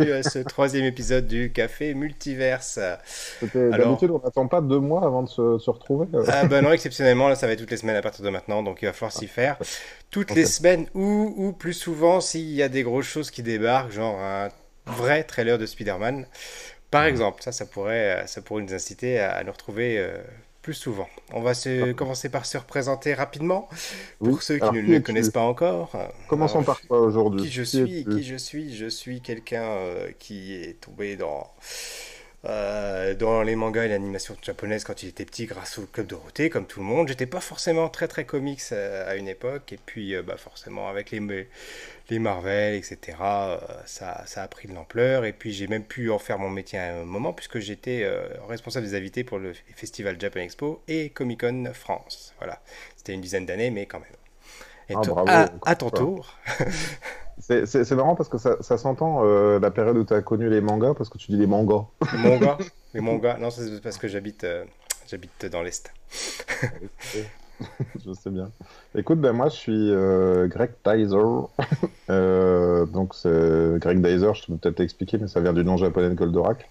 à ce troisième épisode du Café Multiverse. D'habitude, on n'attend pas deux mois avant de se, retrouver. Ah ben non, exceptionnellement, là, ça va être toutes les semaines à partir de maintenant, donc il va falloir s'y faire. Toutes les semaines ou, ou plus souvent s'il y a des grosses choses qui débarquent, genre un vrai trailer de Spider-Man. Par exemple, ça, ça pourrait, ça pourrait nous inciter à, nous retrouver euh, plus souvent. On va se, commencer par se représenter rapidement pour ceux qui ne le connaissent pas encore. Commençons par toi aujourd'hui. Qui je suis Qui je suis? Je suis quelqu'un euh, qui est tombé dans euh, dans les mangas et l'animation japonaise quand il était petit grâce au club Dorothée, comme tout le monde. J'étais pas forcément très très comics euh, à une époque, et puis euh, bah, forcément avec les, les Marvel, etc., ça, ça, a pris de l'ampleur, et puis j'ai même pu en faire mon métier à un moment, puisque j'étais responsable des invités pour le festival Japan Expo et Comic Con France. Voilà, c'était une dizaine d'années, mais quand même. Et ah, à, ton tour. C'est marrant parce que ça, ça s'entend euh, la période où tu as connu les mangas parce que tu dis les mangas. Les mangas Les mangas Non, c'est parce que j'habite euh, j'habite dans l'Est. je sais bien. Écoute, ben moi je suis euh, Greg Dyser. donc Greg Dyser, je peux peut-être t'expliquer, mais ça vient du nom japonais de Goldorak.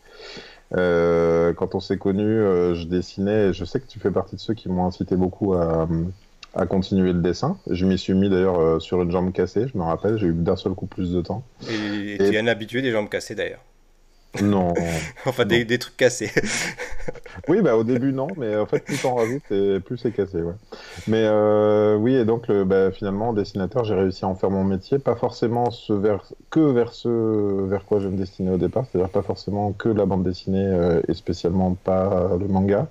quand on s'est connu, je dessinais. Je sais que tu fais partie de ceux qui m'ont incité beaucoup à, à continuer le dessin. Je m'y suis mis d'ailleurs euh, sur une jambe cassée, je me rappelle, j'ai eu d'un seul coup plus de temps. Et, tu es un habitué des jambes cassées d'ailleurs Non. enfin, Des, des, trucs cassés. oui, bah au début non, mais en fait plus t'en rajoutes et plus c'est cassé, ouais. Mais euh, oui, et donc le, bah, finalement, dessinateur, j'ai réussi à en faire mon métier, pas forcément ce vers, que vers ce vers quoi je me destinais au départ, c'est-à-dire pas forcément que la bande dessinée euh, et spécialement pas le manga.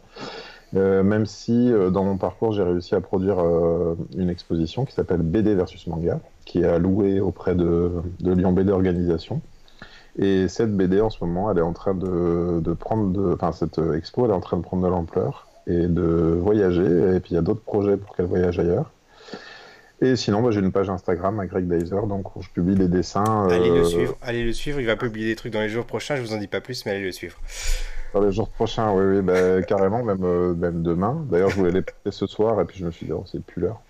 Euh, même si euh, dans mon parcours j'ai réussi à produire euh, une exposition qui s'appelle BD versus manga, qui est allouée auprès de, de, Lyon BD Organisation. Et cette BD en ce moment, elle est en train de, de prendre, enfin cette expo, elle est en train de prendre de l'ampleur et de voyager. Et puis il y a d'autres projets pour qu'elle voyage ailleurs. Et sinon, bah, j'ai une page Instagram à Greg Dyser, donc je publie des dessins. Allez le suivre, allez le suivre. Il va publier des trucs dans les jours prochains. Je vous en dis pas plus, mais allez le suivre les jours prochains, oui, oui bah, carrément, même, euh, même demain. D'ailleurs, je voulais les porter ce soir et puis je me suis dit, oh, c'est plus l'heure.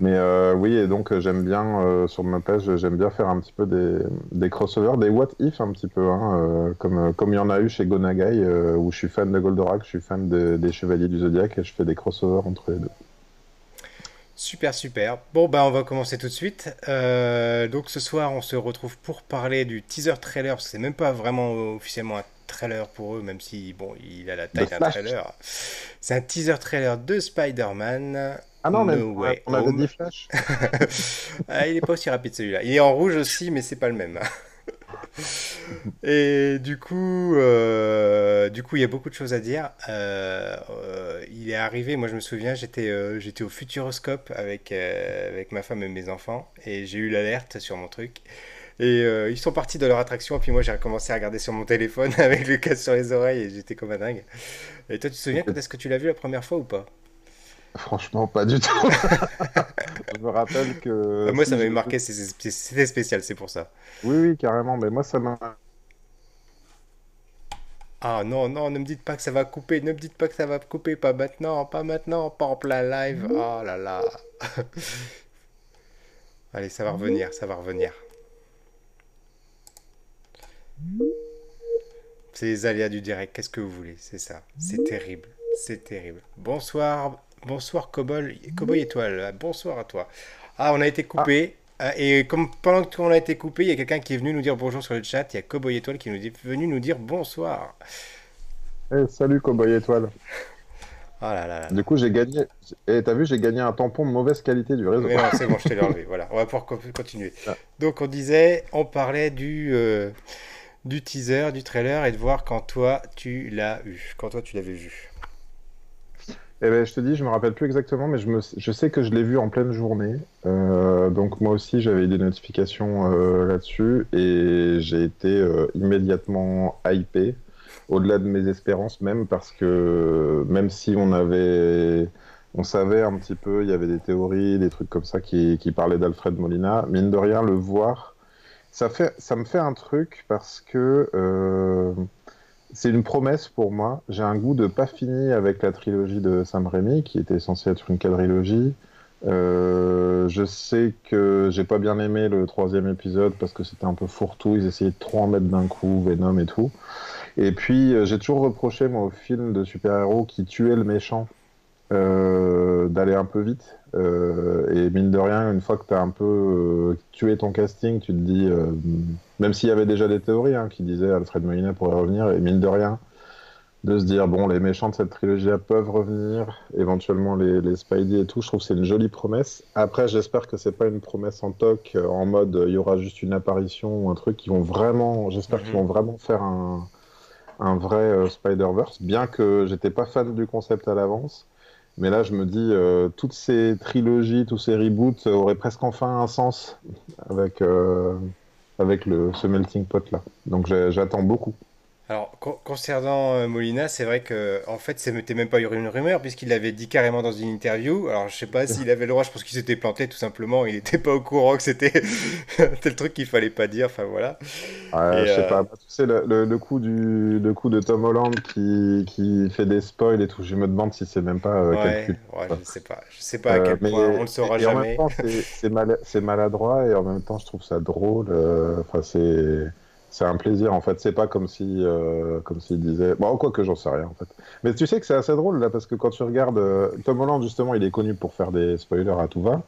Mais euh, oui, et donc euh, j'aime bien, sur ma page, j'aime bien faire un petit peu des, des crossovers, des what if un petit peu, hein, comme, comme il y en a eu chez Gonagai, où je suis fan de Goldorak, je suis fan des Chevaliers du Zodiac et je fais des crossovers entre les deux. Super, super. Bon, bah, on va commencer tout de suite. donc, ce soir, on se retrouve pour parler du teaser trailer, parce que c'est même pas vraiment officiellement un trailer pour eux, même si bon, il a la taille d'un trailer. C'est un teaser trailer de Spider-Man. Ah non, mais on a dit Flash. ah, il est pas aussi rapide celui-là. Il est en rouge aussi, mais c'est pas le même. Et du coup, euh, du coup, il y a beaucoup de choses à dire. Euh, euh, il est arrivé, moi je me souviens, j'étais j'étais au Futuroscope avec, avec ma femme et mes enfants, et j'ai eu l'alerte sur mon truc. Et euh, ils sont partis de leur attraction, et puis moi j'ai recommencé à regarder sur mon téléphone avec le casque sur les oreilles, et j'étais comme un dingue. Et toi, tu te souviens quand est-ce que tu l'as vu la première fois ou pas? Franchement, pas du tout. je me rappelle que. Ah, moi, ça m'avait marqué, c'était spécial, c'est pour ça. Oui, oui, carrément, mais moi, ça m'a. Ah non, non, ne me dites pas que ça va couper, ne me dites pas que ça va couper, pas maintenant, pas maintenant, pas en plein live. Oh là là. Allez, ça va revenir, ça va revenir. C'est les aléas du direct, qu'est-ce que vous voulez C'est ça, c'est terrible, c'est terrible. Bonsoir, bonsoir Cobol, Cowboy Étoile, bonsoir à toi. Ah, on a été coupé. Ah, et comme pendant qu'on a été coupé, il y a quelqu'un qui est venu nous dire bonjour sur le chat. Il y a Cowboy Étoile qui est venu nous dire bonsoir. Eh, salut Cowboy Étoile. Oh là là Du coup, j'ai gagné. Et eh, t'as vu, j'ai gagné un tampon de mauvaise qualité du réseau. c'est bon, je t'ai enlevé. Voilà, on va pouvoir continuer. Ah. Donc, on disait, on parlait du. Euh, du teaser, du trailer et de voir quand toi tu l'as eu, quand toi tu l'avais vu. Eh ben, je te dis, je me rappelle plus exactement, mais je, me, je sais que je l'ai vu en pleine journée. Euh, donc moi aussi, j'avais des notifications euh, là-dessus et j'ai été euh, immédiatement hypé, au-delà de mes espérances même, parce que même si on avait, on savait un petit peu, il y avait des théories, des trucs comme ça qui, qui parlaient d'Alfred Molina, mine de rien, le voir ça, me fait un truc parce que euh, c'est une promesse pour moi. J'ai un goût de pas fini avec la trilogie de Sam Raimi, qui était censée être une quadrilogie. Euh, je sais que j'ai pas bien aimé le troisième épisode parce que c'était un peu fourre-tout. Ils essayaient de trop en mettre d'un coup, Venom et tout. Et puis euh, j'ai toujours reproché moi au film de super-héros qui tuait le méchant euh, d'aller un peu vite. et mine de rien, une fois que tu as un peu tué ton casting, tu te dis, même s'il y avait déjà des théories hein, qui disaient Alfred Molina pourrait revenir, et mine de rien, de se dire bon les méchants de cette trilogie peuvent revenir éventuellement les, les Spidey et tout je trouve que c'est une jolie promesse après j'espère que c'est pas une promesse en toc euh, en mode il y aura juste une apparition ou un truc qui vont vraiment j'espère qu'ils vont mhm. vraiment faire un, un vrai euh, Spider-Verse bien que j'étais pas fan du concept à l'avance mais là je me dis euh, toutes ces trilogies tous ces reboots auraient presque enfin un sens avec avec le ce melting pot là donc j'attends beaucoup alors, concernant euh, Molina, c'est vrai que en fait, c'était même pas une rumeur puisqu'il l'avait dit carrément dans une interview. Alors, je sais pas s'il avait le droit, je pense qu'il s'était planté tout simplement. Il n'était pas au courant que c'était tel truc qu'il fallait pas dire. Enfin voilà. Ouais, je sais euh, pas. Tu sais, le, le, coup du le coup de Tom Holland qui, qui fait des spoils et tout. Je me demande si c'est même pas euh, ouais, ouais, je sais pas. Je sais pas à quel point on le saura jamais. c'est mal, maladroit et en même temps, je trouve ça drôle. Enfin, c'est c'est un plaisir en fait. C'est pas comme si, euh, comme s'il disait. Bon, quoi que j'en sais rien en fait. Mais tu sais que c'est assez drôle là parce que quand tu regardes euh, Tom Holland justement, il est connu pour faire des spoilers à tout va.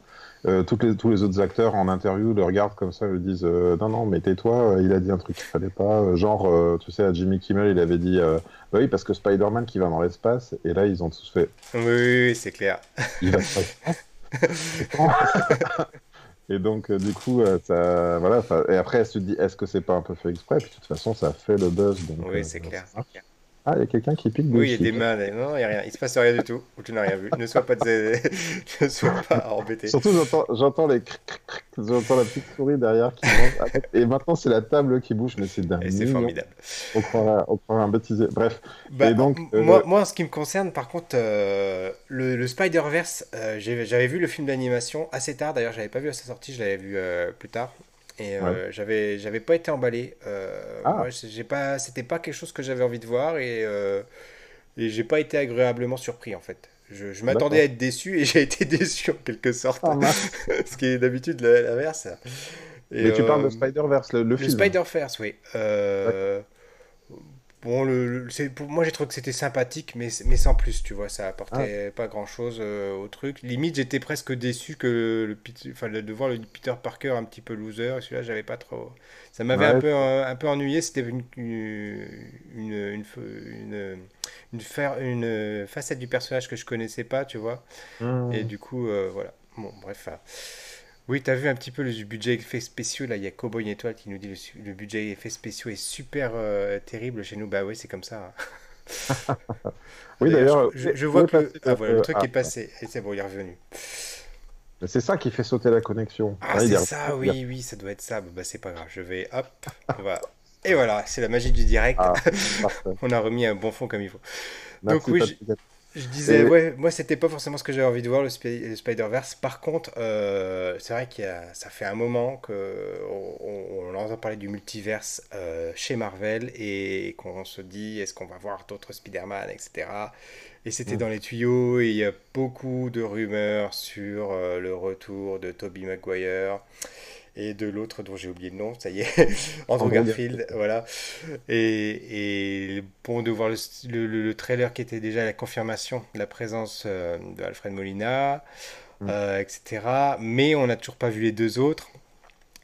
Euh, toutes les, tous les autres acteurs en interview le regardent comme ça, le disent non non mais tais-toi, il a dit un truc qu'il fallait pas. genre tu sais à Jimmy Kimmel il avait dit bah oui parce que Spider-Man qui va dans l'espace et là ils ont tous fait. Oui, oui, c'est clair. Il va Et donc, euh, du coup, euh, ça, voilà. Et après, elle se dit, est-ce que c'est pas un peu fait exprès? Puis de toute façon, ça fait le buzz. Donc, oui, euh, c'est clair. Ah, il y a quelqu'un qui pique Oui, il y a des mains. Non, il n'y a rien. Il se passe rien du tout. Ou tu n'as rien vu. Ne sois pas, ne sois pas embêté. Surtout, j'entends les j'entends la petite souris derrière qui Et maintenant, c'est la table qui bouge, mais c'est dingue. Et c'est formidable. On croirait, on un bêtisier. Bref. Bah, et donc, euh, moi, moi, en ce qui me concerne, par contre, euh, le, Spider-Verse, euh, j'avais vu le film d'animation assez tard. D'ailleurs, j'avais pas vu à sa sortie, je l'avais vu plus tard. Et euh, j'avais j'avais pas été emballé. Euh, ah. j'ai pas c'était pas quelque chose que j'avais envie de voir et euh, et j'ai pas été agréablement surpris en fait. Je, je m'attendais à être déçu et j'ai été déçu en quelque sorte. Ah, Ce qui est d'habitude l'inverse. Mais tu parles de Spider-Verse, le, le, film. Spider-Verse, oui. Bon, le, pour moi j'ai trouvé que c'était sympathique, mais, mais sans plus, tu vois, ça apportait ah. pas grand chose euh, au truc. Limite, j'étais presque déçu que le, enfin, de voir le Peter Parker un petit peu loser, et celui-là, j'avais pas trop. Ça m'avait un, peu, euh, un, peu ennuyé, c'était une, une, une, une, une, facette du personnage que je connaissais pas, tu vois. Mmh. Et du coup, euh, voilà. Bon, bref. Oui, tu as vu un petit peu le budget effets spéciaux. Là, il y a Cowboy Étoile qui nous dit le, le budget effets spéciaux est super euh, terrible chez nous. Bah oui, c'est comme ça. Hein. oui, d'ailleurs. Je, vois que le, ah, voilà, le truc est passé. Et c'est bon, il est revenu. C'est ça qui fait sauter la connexion. Ah, c'est ça, oui, oui, ça doit être ça. Bah, c'est pas grave. Je vais, hop, on va. Et voilà, c'est la magie du direct. Ah, on a remis un bon fond comme il faut. Donc, oui, je disais, ouais, moi c'était pas forcément ce que j'avais envie de voir, le, Spider-Verse. Par contre, euh, c'est vrai que ça fait un moment qu'on on, entend parler du multiverse euh, chez Marvel et qu'on se dit est-ce qu'on va voir d'autres Spider-Man, etc. Et c'était mm. dans les tuyaux et il y a beaucoup de rumeurs sur euh, le retour de Tobey Maguire et de l'autre dont j'ai oublié le nom, ça y est, Andrew Garfield, voilà. Et, et, bon, de voir le, le, trailer qui était déjà la confirmation de la présence euh, de Alfred Molina, mm. euh, etc. Mais on n'a toujours pas vu les deux autres.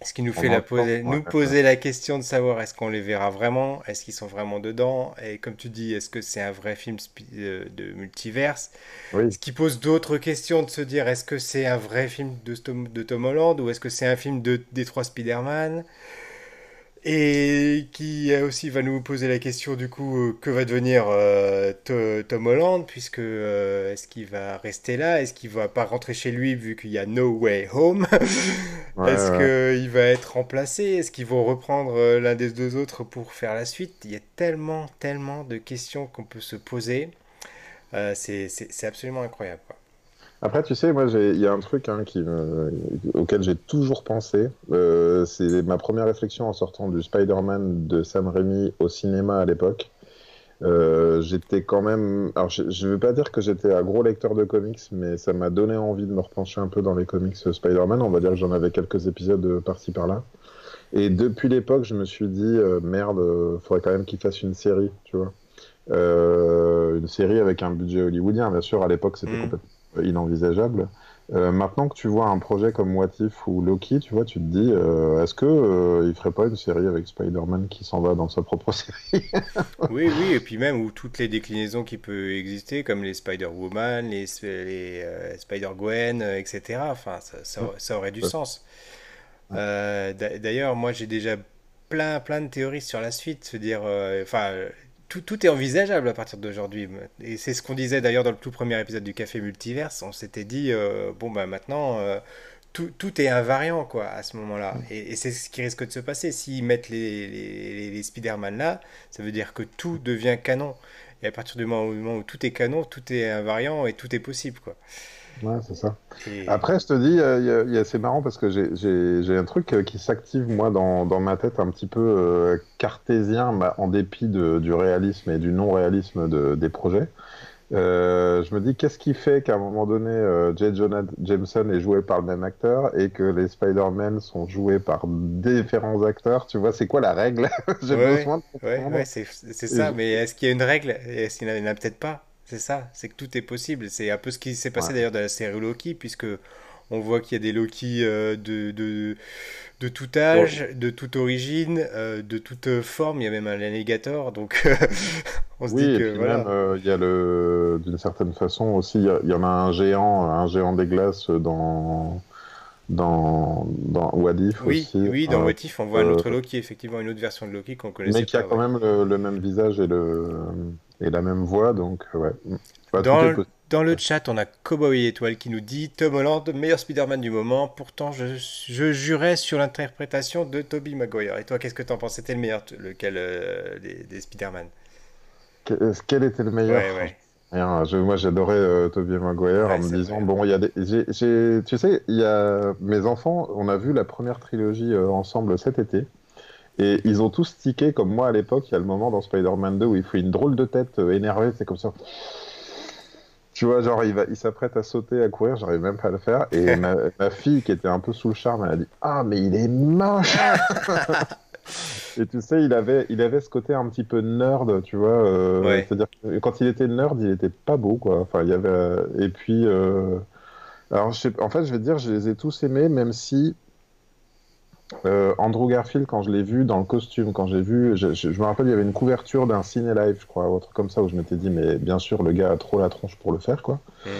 Ce qui nous fait la poser, nous poser la question de savoir est-ce qu'on les verra vraiment, est-ce qu'ils sont vraiment dedans, et comme tu dis, est-ce que c'est un vrai film euh, de multiverse? Ce qui pose d'autres questions de se dire est-ce que c'est un vrai film de, de Tom Holland ou est-ce que c'est un film de, des trois Spider-Man? Et qui aussi va nous poser la question du coup euh, que va devenir euh, Tom Holland puisque euh, est-ce qu'il va rester là? Est-ce qu'il va pas rentrer chez lui vu qu'il y a No Way Home? Est-ce qu'il va être remplacé? Est-ce qu'ils vont reprendre l'un des deux autres pour faire la suite? Il y a tellement tellement de questions qu'on peut se poser. C'est absolument incroyable quoi. Après, tu sais, moi, il y a un truc hein, qui auquel j'ai toujours pensé. Euh, c'est ma première réflexion en sortant du Spider-Man de Sam Raimi au cinéma à l'époque. Euh, j'étais quand même. Alors, je ne veux pas dire que j'étais un gros lecteur de comics, mais ça m'a donné envie de me repencher un peu dans les comics Spider-Man. On va dire que j'en avais quelques épisodes par-ci par-là. Et depuis l'époque, je me suis dit, euh, merde, il faudrait quand même qu'il fasse une série, tu vois. une série avec un budget hollywoodien, bien sûr, à l'époque, c'était mm. complètement inenvisageable. Euh, maintenant que tu vois un projet comme What If ou Loki, tu vois, tu te dis, euh, est-ce que euh, il ferait pas une série avec Spider-Man qui s'en va dans sa propre série? Oui, oui, et puis même où toutes les déclinaisons qui peuvent exister, comme les Spider-Woman, les, les Spider-Gwen, etc. Enfin, ça, ça, aurait du sens. D'ailleurs, moi, j'ai déjà plein, plein de théories sur la suite, se dire, enfin tout, est envisageable à partir d'aujourd'hui. Et c'est ce qu'on disait d'ailleurs dans le tout premier épisode du Café Multiverse. On s'était dit, euh, bon, ben maintenant, euh, tout, tout, est invariant, quoi, à ce moment-là. Mm. Et, c'est ce qui risque de se passer. S'ils mettent les, les, les Spider-Man là, ça veut dire que tout devient canon. Et à partir du moment où tout est canon, tout est invariant et tout est possible, quoi. Ouais, c'est ça. Après, je te dis, euh, c'est marrant parce que j'ai un truc euh, qui s'active, moi, dans, dans, ma tête, un petit peu euh, cartésien, bah, en dépit de, du réalisme et du non-réalisme de, des projets. je me dis, qu'est-ce qui fait qu'à un moment donné, J. Jonah Jameson est joué par le même acteur et que les Spider-Man sont joués par différents acteurs? Tu vois, c'est quoi la règle? J'ai besoin de ouais, c'est ça, mais est-ce qu'il y a une règle? Est-ce qu'il n'y en a peut-être pas? C'est ça, c'est que tout est possible. C'est un peu ce qui s'est passé d'ailleurs dans la série Loki, puisque on voit qu'il y a des Loki euh, de, de, de, tout âge, de toute origine, euh, de toute forme. Il y a même un alligator, donc on se dit que voilà. Euh, il y a le, d'une certaine façon aussi, il y, en a un géant, un géant des glaces dans dans, dans Wadif oui, aussi. Oui, dans Wadif, on voit un autre Loki, effectivement, une autre version de Loki qu'on connaissait Mais qui a quand même le, le, même visage et le, et la même voix, donc ouais. dans, dans, le chat, on a Cowboy Étoile qui nous dit Tom Holland, meilleur Spider-Man du moment. Pourtant, je, je jurais sur l'interprétation de Tobey Maguire. Et toi, qu'est-ce que t'en penses? C'était le meilleur, lequel euh, des, des Spider-Man? Euh, Quel était le meilleur? Rien, je, moi j'adorais euh, Tobey Maguire en me disant bon il y a des tu sais il y a mes enfants on a vu la première trilogie ensemble cet été et ils ont tous tiqué, comme moi à l'époque, il y a le moment dans Spider-Man 2 où il fait une drôle de tête euh, énervée, c'est comme ça. Tu vois, genre, il, va, il s'apprête à sauter, à courir, j'arrive même pas à le faire. Et ma, fille, qui était un peu sous le charme, elle a dit Ah, mais il est moche Et tu sais, il avait, il avait ce côté un petit peu nerd, tu vois. Euh, c'est-à-dire que quand il était nerd, il était pas beau, quoi. Enfin, il y avait. Et puis. Euh, alors, en fait, je vais te dire, je les ai tous aimés, même si euh, Andrew Garfield, quand je l'ai vu dans le costume, quand j'ai vu, je, me rappelle, il y avait une couverture d'un ciné live, je crois, ou autre comme ça, où je m'étais dit, mais bien sûr, le gars a trop la tronche pour le faire, quoi. Mhm.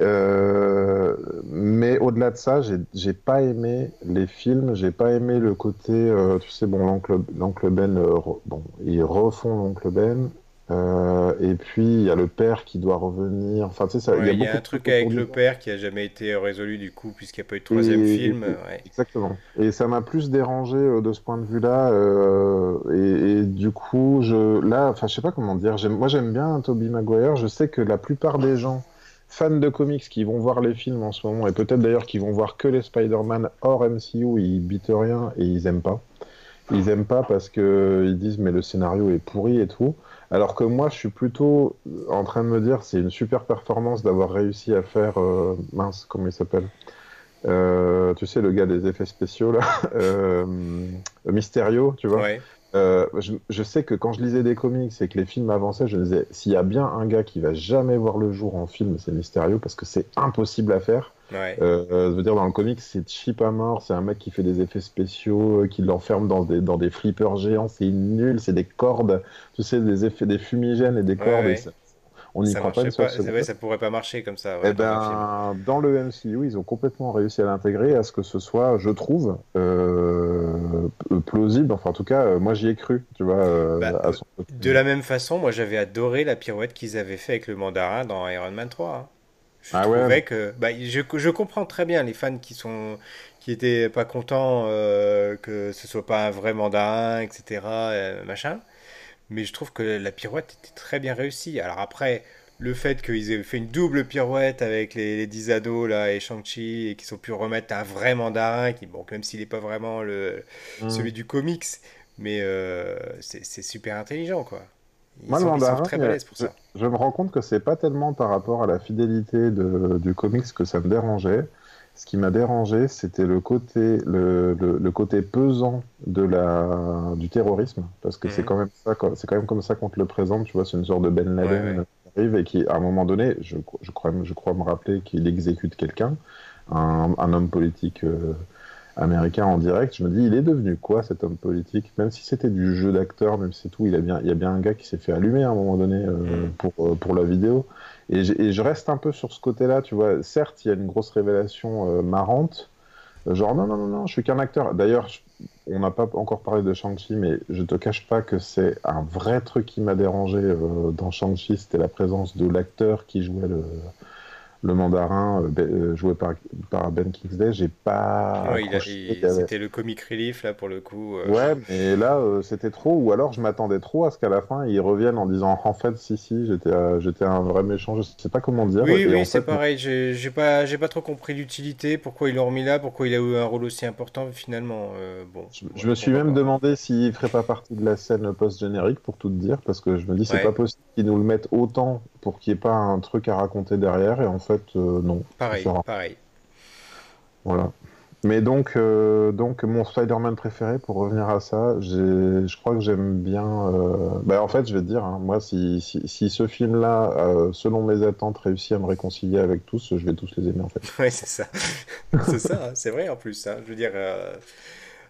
Euh, mais au-delà de ça, j'ai pas aimé les films, j'ai pas aimé le côté, euh, tu sais, bon, l'oncle Ben, bon, ils refont l'oncle Ben, euh, et puis il y a le père qui doit revenir. Enfin, tu sais, ça, il y a, un truc avec le père qui a jamais été résolu du coup, puisqu'il n'y a pas eu de troisième film. Exactement. Et ça m'a plus dérangé euh, de ce point de vue-là. Euh, et, du coup, je, là, enfin, je sais pas comment dire. Moi, j'aime bien Toby Maguire. Je sais que la plupart des gens fans de comics qui vont voir les films en ce moment, et peut-être d'ailleurs qui vont voir que les Spider-Man hors MCU, ils bitent rien et ils aiment pas. Ils aiment pas parce que ils disent mais le scénario est pourri et tout. Alors que moi, je suis plutôt en train de me dire, c'est une super performance d'avoir réussi à faire, euh, mince, comment il s'appelle? Euh, Tu sais, le gars des effets spéciaux, là, euh, Mysterio, tu vois? Je, sais que quand je lisais des comics et que les films avançaient, je me disais, s'il y a bien un gars qui va jamais voir le jour en film, c'est Mysterio, parce que c'est impossible à faire. Ouais. Euh, je veux dire, dans le comics, c'est cheap à mort. C'est un mec qui fait des effets spéciaux, euh, qui l'enferme dans des, dans des flippers géants. C'est nul. C'est des cordes, tu sais, des effets, des fumigènes et des cordes. On n'y croit pas, pas ça pourrait pas marcher comme ça. et eh ben, dans le MCU, ils ont complètement réussi à l'intégrer, à ce que ce soit, je trouve, euh, plausible. Enfin, en tout cas, moi, j'y ai cru, tu vois. Bah, de la même façon, moi, j'avais adoré la pirouette qu'ils avaient fait avec le mandarin dans Iron Man 3. Je ah trouvais que bah, je, je, comprends très bien les fans qui sont qui étaient pas contents euh, que ce soit pas un vrai mandarin, etc. Euh, machin. Mais je trouve que la pirouette était très bien réussie. Alors après, le fait qu'ils aient fait une double pirouette avec les, les 10 ados là et Shang-Chi et qu'ils ont pu remettre un vrai mandarin, qui bon même s'il n'est pas vraiment le mmh. celui du comics, mais euh, c'est super intelligent quoi. Ils Moi, le sont, mandarin, très balèzes pour je, me rends compte que c'est pas tellement par rapport à la fidélité de- du comics que ça me dérangeait. Ce qui m'a dérangé, c'était le côté, le, le- le côté pesant de la, du terrorisme, parce que c'est Mhm. quand même ça, c'est quand même comme ça qu'on te le présente. Tu vois, c'est une sorte de Ben Laden Ouais, ouais. qui arrive et qui, à un moment donné, je, je crois, je crois me rappeler qu'il exécute quelqu'un, un, un homme politique euh, américain en direct. Je me dis, il est devenu quoi cet homme politique? Même si c'était du jeu d'acteur, même si c'est tout, il, a bien, il y a bien un gars qui s'est fait allumer à un moment donné euh, Mhm. pour, euh, pour la vidéo. Et, je reste un peu sur ce côté-là, tu vois. Certes, il y a une grosse révélation euh, marrante. Genre, non, non, non, non, je suis qu'un acteur. D'ailleurs, on n'a pas encore parlé de Shang-Chi, mais je te cache pas que c'est un vrai truc qui m'a dérangé euh, dans Shang-Chi, c'était la présence de l'acteur qui jouait le, le mandarin, euh, Ben- euh, joué par, par Ben Kingsley. J'ai pas. Ouais, C'était le comic relief là pour le coup. euh. Ouais, mais là, euh, c'était trop. Ou alors, je m'attendais trop à ce qu'à la fin, ils reviennent en disant en fait, si, si, j'étais euh, j'étais un vrai méchant. Je sais pas comment dire. Oui, oui, c'est fait, pareil. J'ai pas, j'ai pas trop compris l'utilité, pourquoi ils l'ont remis là, pourquoi il a eu un rôle aussi important finalement. bon, Je, me suis même demandé s'il ferait pas partie de la scène post-générique, pour tout te dire, parce que je me dis, c'est Ouais. pas possible qu'ils nous le mettent autant pour qu'il n'y ait pas un truc à raconter derrière, et en fait, euh, non. Pareil, pareil. Voilà. Mais donc, euh, donc mon Spider-Man préféré, pour revenir à ça, je crois que j'aime bien. euh, bah, en fait, je vais te dire, hein, moi, si, si, si ce film-là, euh, selon mes attentes, réussit à me réconcilier avec tous, je vais tous les aimer, en fait. Ouais, c'est ça. C'est ça, hein, c'est vrai en plus. hein. Je veux dire,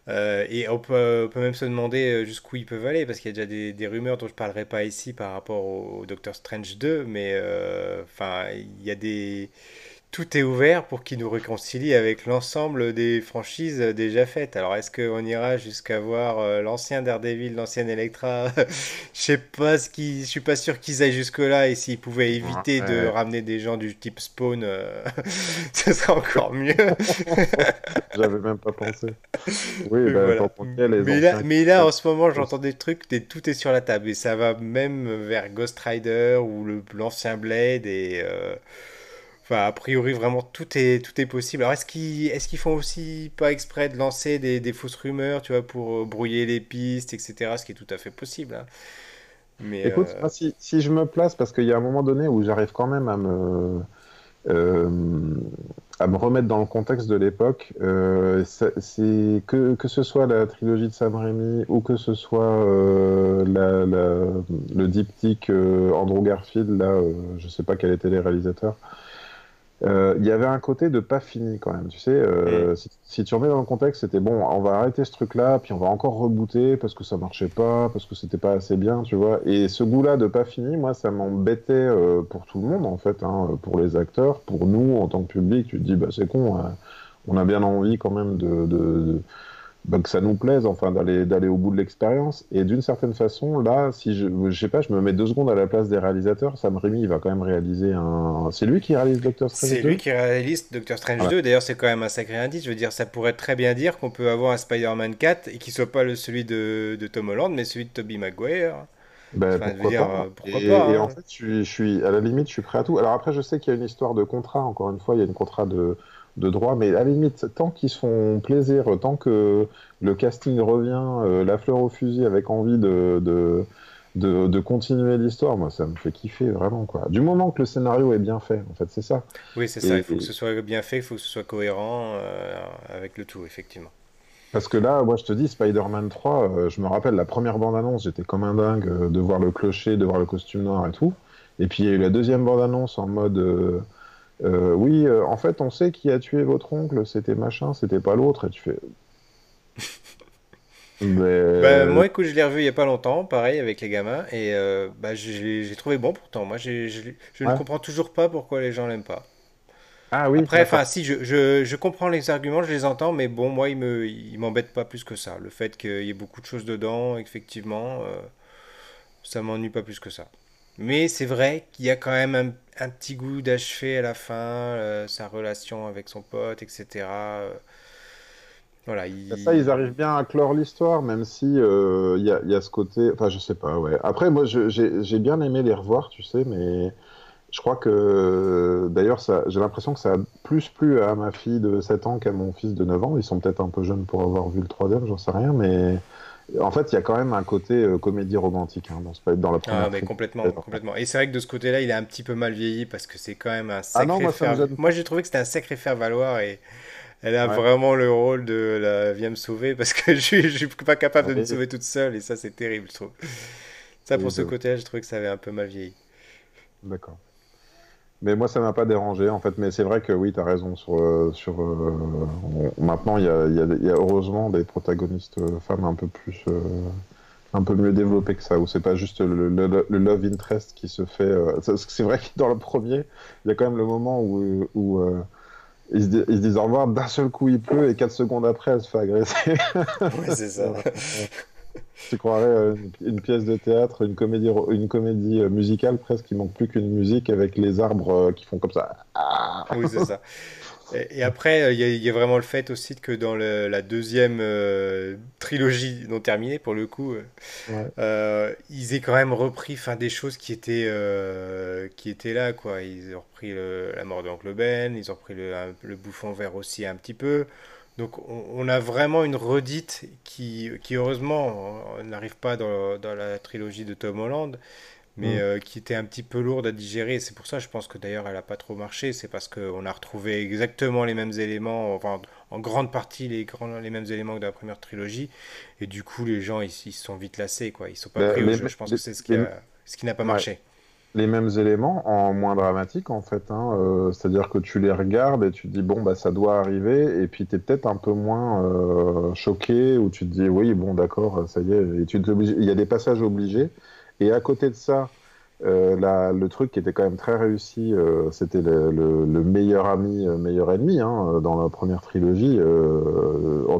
euh, et on peut, peut même se demander euh, jusqu'où ils peuvent aller, parce qu'il y a déjà des, rumeurs dont je parlerai pas ici par rapport au, au Doctor Strange 2, mais euh, enfin, il y a des... Tout est ouvert pour qu'ils nous réconcilient avec l'ensemble des franchises déjà faites. Alors, est-ce qu'on ira jusqu'à voir euh, l'ancien Daredevil, l'ancienne Elektra? Je sais pas ce qui, je suis pas sûr qu'ils aillent jusque-là, et s'ils pouvaient éviter de Ouais. ramener des gens du type Spawn, euh, ce serait encore mieux. J'avais même pas pensé. Oui, bah, voilà. est, les Mais là, mais là, en ce moment, j'entends des trucs, des- tout est sur la table. Et ça va même vers Ghost Rider ou l'ancien Blade. Et, euh, enfin, a priori, vraiment, tout est, tout est possible. Alors, est-ce qu'ils, est-ce qu'ils font aussi pas exprès de lancer des, des fausses rumeurs, tu vois, pour euh, brouiller les pistes, etc. Ce qui est tout à fait possible. hein. Mais, Écoute, euh, moi, si, si je me place, parce qu'il y a un moment donné où j'arrive quand même à me, euh, à me remettre dans le contexte de l'époque, euh, c'est que, que ce soit la trilogie de Sam Raimi ou que ce soit la, la- le diptyque Andrew Garfield, là, je sais pas quels étaient les réalisateurs. Euh, Il y avait un côté de pas fini quand même, tu sais. euh, si, si tu remets dans le contexte, c'était bon, on va arrêter ce truc-là, puis on va encore rebooter parce que ça marchait pas, parce que c'était pas assez bien, tu vois. Et ce goût-là de pas fini, moi, ça m'embêtait euh, pour tout le monde en fait, hein, pour les acteurs, pour nous en tant que public. Tu te dis, bah c'est con, hein, on a bien envie quand même de, de- de- bah, que ça nous plaise, enfin d'aller d'aller au bout de l'expérience. Et d'une certaine façon, là, si je, je sais pas, je me mets deux secondes à la place des réalisateurs. Sam Raimi, il va quand même réaliser un. C'est lui qui réalise Doctor Strange C'est 2? lui qui réalise Doctor Strange Voilà. 2. D'ailleurs, c'est quand même un sacré indice. Je veux dire, ça pourrait très bien dire qu'on peut avoir un Spider-Man 4 et qu'il soit pas le, celui de, de Tom Holland, mais celui de Tobey Maguire. Ben, Enfin, pourquoi dire, pas. euh, pourquoi et, pas, et hein. en fait, je suis, je suis, à la limite, je suis prêt à tout. Alors après, je sais qu'il y a une histoire de contrat, encore une fois, il y a une contrat de, de droit, mais à la limite, tant qu'ils se font plaisir, tant que le casting revient, euh, la fleur au fusil avec envie de, de, de, de continuer l'histoire, moi, ça me fait kiffer vraiment, quoi. Du moment que le scénario est bien fait, en fait, c'est ça. Oui, c'est ça. Il faut que ce soit bien fait, il faut que ce soit cohérent euh, avec le tout, effectivement. Parce que là, moi, je te dis, Spider-Man 3, euh, je me rappelle la première bande-annonce, j'étais comme un dingue euh, de voir le clocher, de voir le costume noir et tout. Et puis, il y a eu la deuxième bande-annonce en mode euh, Oui, euh, en fait, on sait qui a tué votre oncle, c'était machin, c'était pas l'autre. Et tu fais. Mais. Bah, moi, écoute, je l'ai revu il y a pas longtemps, pareil, avec les gamins, et euh, bah, j'ai trouvé bon pourtant. Moi, je, ne comprends toujours pas pourquoi les gens l'aiment pas. Ah oui, Après, enfin, si, je, je, je comprends les arguments, je les entends, mais bon, moi, il me, il m'embête pas plus que ça. Le fait qu'il y ait beaucoup de choses dedans, effectivement, euh, ça m'ennuie pas plus que ça. Mais c'est vrai qu'il y a quand même un, petit goût d'achevé à la fin, euh, sa relation avec son pote, etc. euh, voilà, il... Ça, ils arrivent bien à clore l'histoire, même si euh, il y a, y a ce côté. Enfin, je sais pas, ouais. Après, moi, j'ai j'ai bien aimé les revoir, tu sais, mais je crois que. D'ailleurs, j'ai l'impression que ça a plus plu à ma fille de 7 ans qu'à mon fils de 9 ans. Ils sont peut-être un peu jeunes pour avoir vu le troisième, j'en sais rien, mais En fait, il y a quand même un côté euh, comédie romantique hein, dans, dans la première. Ah, mais complètement, complètement. Et c'est vrai que de ce côté-là, il est un petit peu mal vieilli parce que c'est quand même un sacré. Ah non, moi, faire... moi j'ai trouvé que c'était un sacré faire valoir et elle a vraiment le rôle de la viens me sauver parce que je suis, je suis pas capable de me sauver toute seule et ça c'est terrible, je trouve. Ça pour ce côté-là, j'ai trouvé que ça avait un peu mal vieilli. D'accord. Mais moi, ça m'a pas dérangé, en fait. Mais c'est vrai que oui, tu as raison. Sur, euh, sur, euh, maintenant, il y a, y, a, y a, heureusement des protagonistes euh, femmes un peu plus. un peu mieux développées que ça, où c'est pas juste le, le, love interest qui se fait. c'est vrai que dans le premier, il y a quand même le moment où, où ils, se, disent au revoir, d'un seul coup il pleut et 4 secondes après elle se fait agresser. ouais, c'est ça. Tu croirais euh, une, pièce de théâtre, une comédie, une comédie euh, musicale presque, qui manque plus qu'une musique avec les arbres euh, qui font comme ça. Ah oui, c'est ça. Et, après, il y, a vraiment le fait aussi que dans la deuxième trilogie non terminée, pour le coup, ils aient quand même repris fin, des choses qui étaient, qui étaient là. Quoi. Ils ont repris la mort d'Oncle Ben, ils ont repris le, le bouffon vert aussi un petit peu. Donc on, a vraiment une redite qui, qui heureusement n'arrive pas dans, dans, la trilogie de Tom Holland, mais mm. euh, qui était un petit peu lourde à digérer. C'est pour ça, je pense que d'ailleurs elle n'a pas trop marché. C'est parce qu'on a retrouvé exactement les mêmes éléments, enfin en grande partie les, grands, les mêmes éléments que dans la première trilogie. Et du coup, les gens ils, se sont vite lassés. Quoi. Ils sont pas pris au jeu. Je pense que c'est ce qui, ce qui n'a pas marché les mêmes éléments en moins dramatique en fait. Hein, euh, C'est-à-dire que tu les regardes et tu te dis bon bah ça doit arriver et puis tu es peut-être un peu moins euh, choqué ou tu te dis oui bon d'accord ça y est et tu il y a des passages obligés et à côté de ça euh, le truc qui était quand même très réussi, c'était le, meilleur ami, meilleur ennemi hein, dans la première trilogie.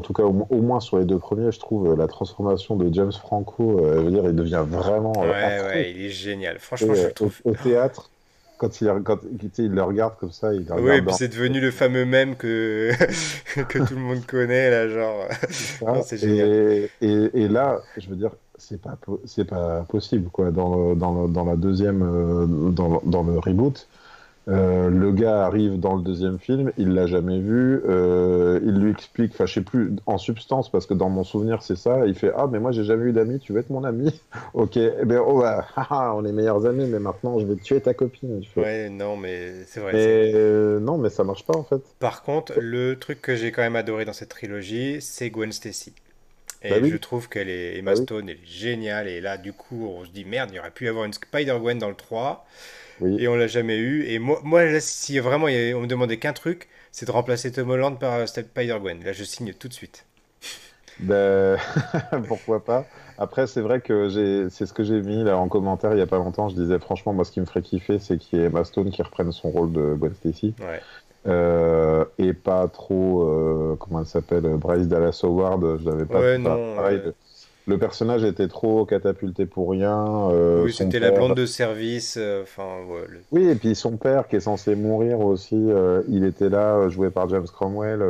En tout cas, au, moins sur les deux premiers, je trouve la transformation de James Franco, veut dire, il devient vraiment. Ouais, ouais, il est génial. Franchement, je trouve. Au, théâtre, quand il, quand, il le regarde comme ça, il Oui, puis c'est devenu le fameux mème que, que tout le monde connaît, là, genre. c'est génial. et, et, là, je veux dire, c'est pas c'est pas possible quoi dans le, dans, le, dans la deuxième euh, dans, dans, le reboot euh, le gars arrive dans le deuxième film il l'a jamais vu euh, il lui explique enfin je sais plus en substance parce que dans mon souvenir c'est ça il fait ah mais moi j'ai jamais eu d'amis tu veux être mon ami? Ok eh ben oh bah, on est meilleurs amis mais maintenant je vais tuer ta copine ouais non mais c'est vrai mais, non mais ça marche pas en fait. Par contre le truc que j'ai quand même adoré dans cette trilogie c'est Gwen Stacy. Et bah je trouve qu'elle est Emma bah Stone, elle est géniale. Et là, du coup, on se dit merde, il y aurait pu y avoir une Spider-Gwen dans le 3. Et on l'a jamais eu. Et moi, moi là, si vraiment on me demandait qu'un truc, c'est de remplacer Tom Holland par euh, Spider-Gwen. Là, je signe tout de suite. Ben, pourquoi pas Après, c'est vrai que c'est ce que j'ai mis là en commentaire il y a pas longtemps. Je disais franchement, moi, ce qui me ferait kiffer, c'est qu'il y ait Emma Stone qui reprenne son rôle de Gwen Stacy. Ouais. Euh, et pas trop, euh, comment elle s'appelle, Bryce Dallas Howard, je l'avais pas, pareil, le, personnage était trop catapulté pour rien. Euh, oui, c'était la blonde de service. Enfin, Oui, et puis son père qui est censé mourir aussi, il était là, joué par James Cromwell,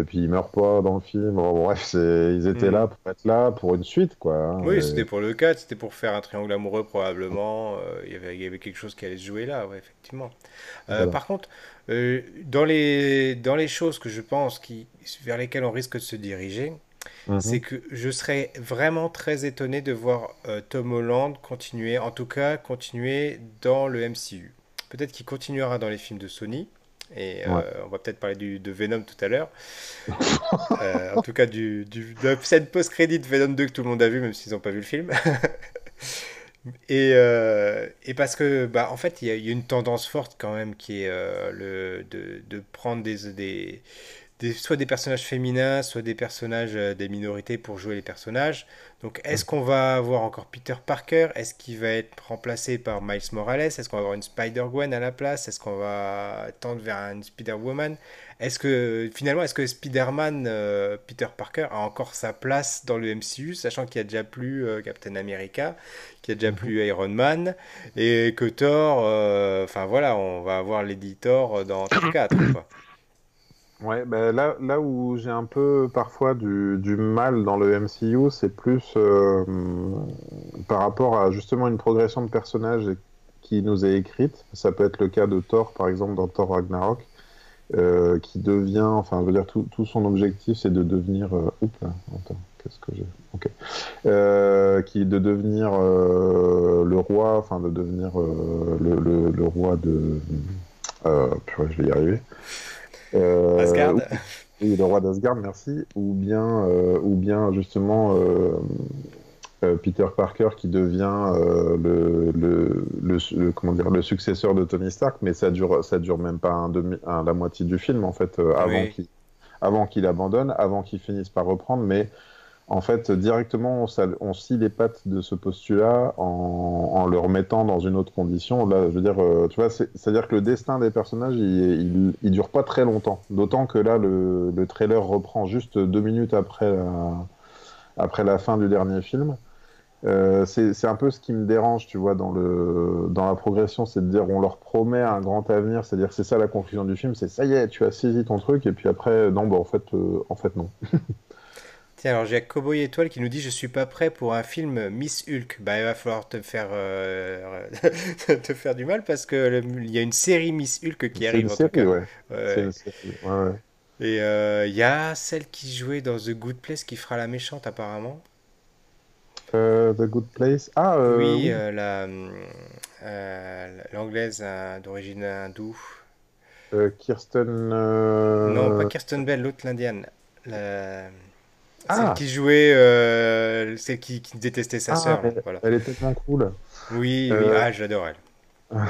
et puis il meurt pas dans le film. Bon, bref, ils étaient mm. là pour être là pour une suite, quoi. Hein, oui, c'était pour le 4, c'était pour faire un triangle amoureux probablement. il, y avait, il y avait quelque chose qui allait se jouer là, ouais, effectivement. Par contre, euh, dans, les, dans les choses que je pense qui, vers lesquelles on risque de se diriger, mhm. c'est que je serais vraiment très étonné de voir euh, Tom Holland continuer, en tout cas continuer dans le MCU. Peut-être qu'il continuera dans les films de Sony. Et euh, on va peut-être parler du, de Venom tout à l'heure. en tout cas, du, du, de cette post-crédit de Venom 2 que tout le monde a vu, même s'ils n'ont pas vu le film. Et, euh, et, parce que, bah, en fait, il y, a une tendance forte quand même qui est euh, le, de, de, prendre des, des, des, soit des personnages féminins, soit des personnages euh, des minorités pour jouer les personnages. Donc, est-ce qu'on va avoir encore Peter Parker? Est-ce qu'il va être remplacé par Miles Morales? Est-ce qu'on va avoir une Spider-Gwen à la place? Est-ce qu'on va tendre vers une Spider-Woman? Est-ce que finalement, est-ce que Spider-Man, euh, Peter Parker, a encore sa place dans le MCU, sachant qu'il y a déjà plus euh, Captain America, qu'il y a déjà mhm. plus Iron Man, et que Thor, enfin voilà, on va avoir l'éditeur dans Thor 4. Quoi. Ouais, ben là, là où j'ai un peu parfois du, du mal dans le MCU, c'est plus par rapport à justement une progression de personnage qui nous est écrite. Ça peut être le cas de Thor, par exemple, dans Thor Ragnarok euh, qui devient, enfin, je veux dire, tout, tout son objectif, c'est de devenir. Euh, oups, là, attends, qu'est-ce que j'ai? Ok. Euh, qui de devenir euh, le roi, enfin, de devenir euh, le, le, le, roi de. Euh, purée, je vais y arriver. Asgard. Oui, le roi d'Asgard, merci. Ou bien, ou bien justement. Peter Parker qui devient euh, le, le, le, comment dire, le successeur de Tony Stark, mais ça dure, ça dure même pas un demi, un, la moitié du film en fait, euh, avant Oui. qu'il avant qu'il abandonne, avant qu'il finisse par reprendre, mais en fait directement on, scie les pattes de ce postulat en, le remettant dans une autre condition. Là, je veux dire, euh, tu vois, c'est- c'est-à-dire que le destin des personnages, il, il, dure pas très longtemps. D'autant que là, le, le trailer reprend juste deux minutes après la, après la fin du dernier film. Euh, c'est c'est un peu ce qui me dérange, tu vois, dans, le, dans la progression, c'est de dire on leur promet un grand avenir, c'est-à-dire c'est ça la conclusion du film, c'est ça y est, tu as saisi ton truc, et puis après, non, bah en fait, euh, en fait non. Tiens, alors j'ai Cowboy Étoile qui nous dit Je suis pas prêt pour un film Miss Hulk. Bah, il va falloir te faire, euh, te faire du mal parce que le- il y a une série Miss Hulk qui C'est arrive une série, ouais. Ouais. C'est une série, ouais, ouais. Et euh, il y a celle qui jouait dans The Good Place qui fera la méchante apparemment. Euh, The Good Place. Ah, oui, oui. la, l'anglaise euh, d'origine hindoue. Kirsten. Non, pas Kirsten Bell, l'autre l'indienne. La... Celle Ah. qui jouait, euh, celle qui, qui détestait sa Ah, sœur. elle, Voilà. elle est tellement cool. Oui, oui, Euh, ah, j'adore elle. Ah.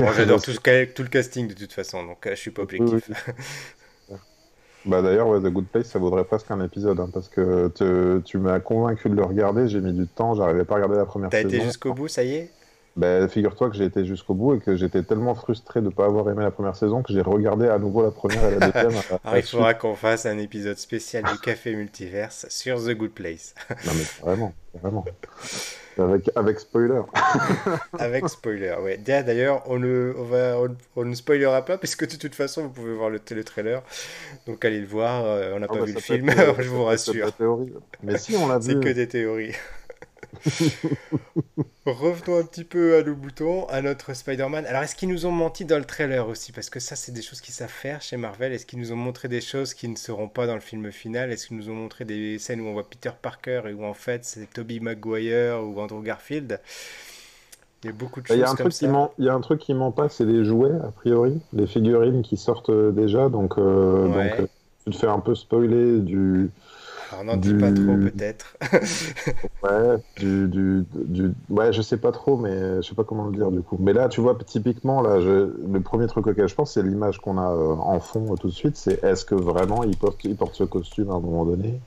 Bon, j'adore tout, le casting de toute façon, donc euh, je suis pas Oui, objectif. oui. Bah d'ailleurs, ouais, The Good Place, ça vaudrait presque un épisode, hein, parce que te- tu m'as convaincu de le regarder, j'ai mis du temps, j'arrivais pas à regarder la première T'as été jusqu'au bout, ça y est? Bah, figure-toi que j'ai été jusqu'au bout et que j'étais tellement frustré de ne pas avoir aimé la première saison que j'ai regardé à nouveau la première et la deuxième. à- à Alors, il faudra qu'on fasse un épisode spécial du Café Multiverse sur The Good Place. Non mais vraiment, vraiment. Avec, avec spoiler. Avec spoiler, ouais. D'a- D'ailleurs, on ne, on va, on, on ne spoilera pas, parce que de toute façon, vous pouvez voir le, le trailer. Donc allez le voir, euh, on n'a Ah, pas bah, vu le film, être, euh, je vous rassure. théorie. Mais si, on l'a C'est vu. que des théories. Revenons un petit peu à nos boutons, à notre Spider-Man. Alors, est-ce qu'ils nous ont menti dans le trailer aussi? Parce que ça, c'est des choses qu'ils savent faire chez Marvel. Est-ce qu'ils nous ont montré des choses qui ne seront pas dans le film final? Est-ce qu'ils nous ont montré des scènes où on voit Peter Parker et où en fait c'est Tobey Maguire ou Andrew Garfield? Il y a beaucoup de Bah, Il y a choses un comme truc qui ment, il y a un truc qui ment pas, c'est les jouets, a priori, les figurines qui sortent euh, déjà, donc, euh, Ouais. donc euh, tu te fais un peu spoiler du, Alors, n'en dis pas trop, peut-être. Ouais, du, du, du- ouais, je sais pas trop, mais je sais pas comment le dire du coup. Mais là, tu vois, typiquement, là, je- le premier truc auquel je pense, c'est l'image qu'on a euh, en fond euh, tout de suite. C'est est-ce que vraiment il porte, il porte ce costume à un moment donné?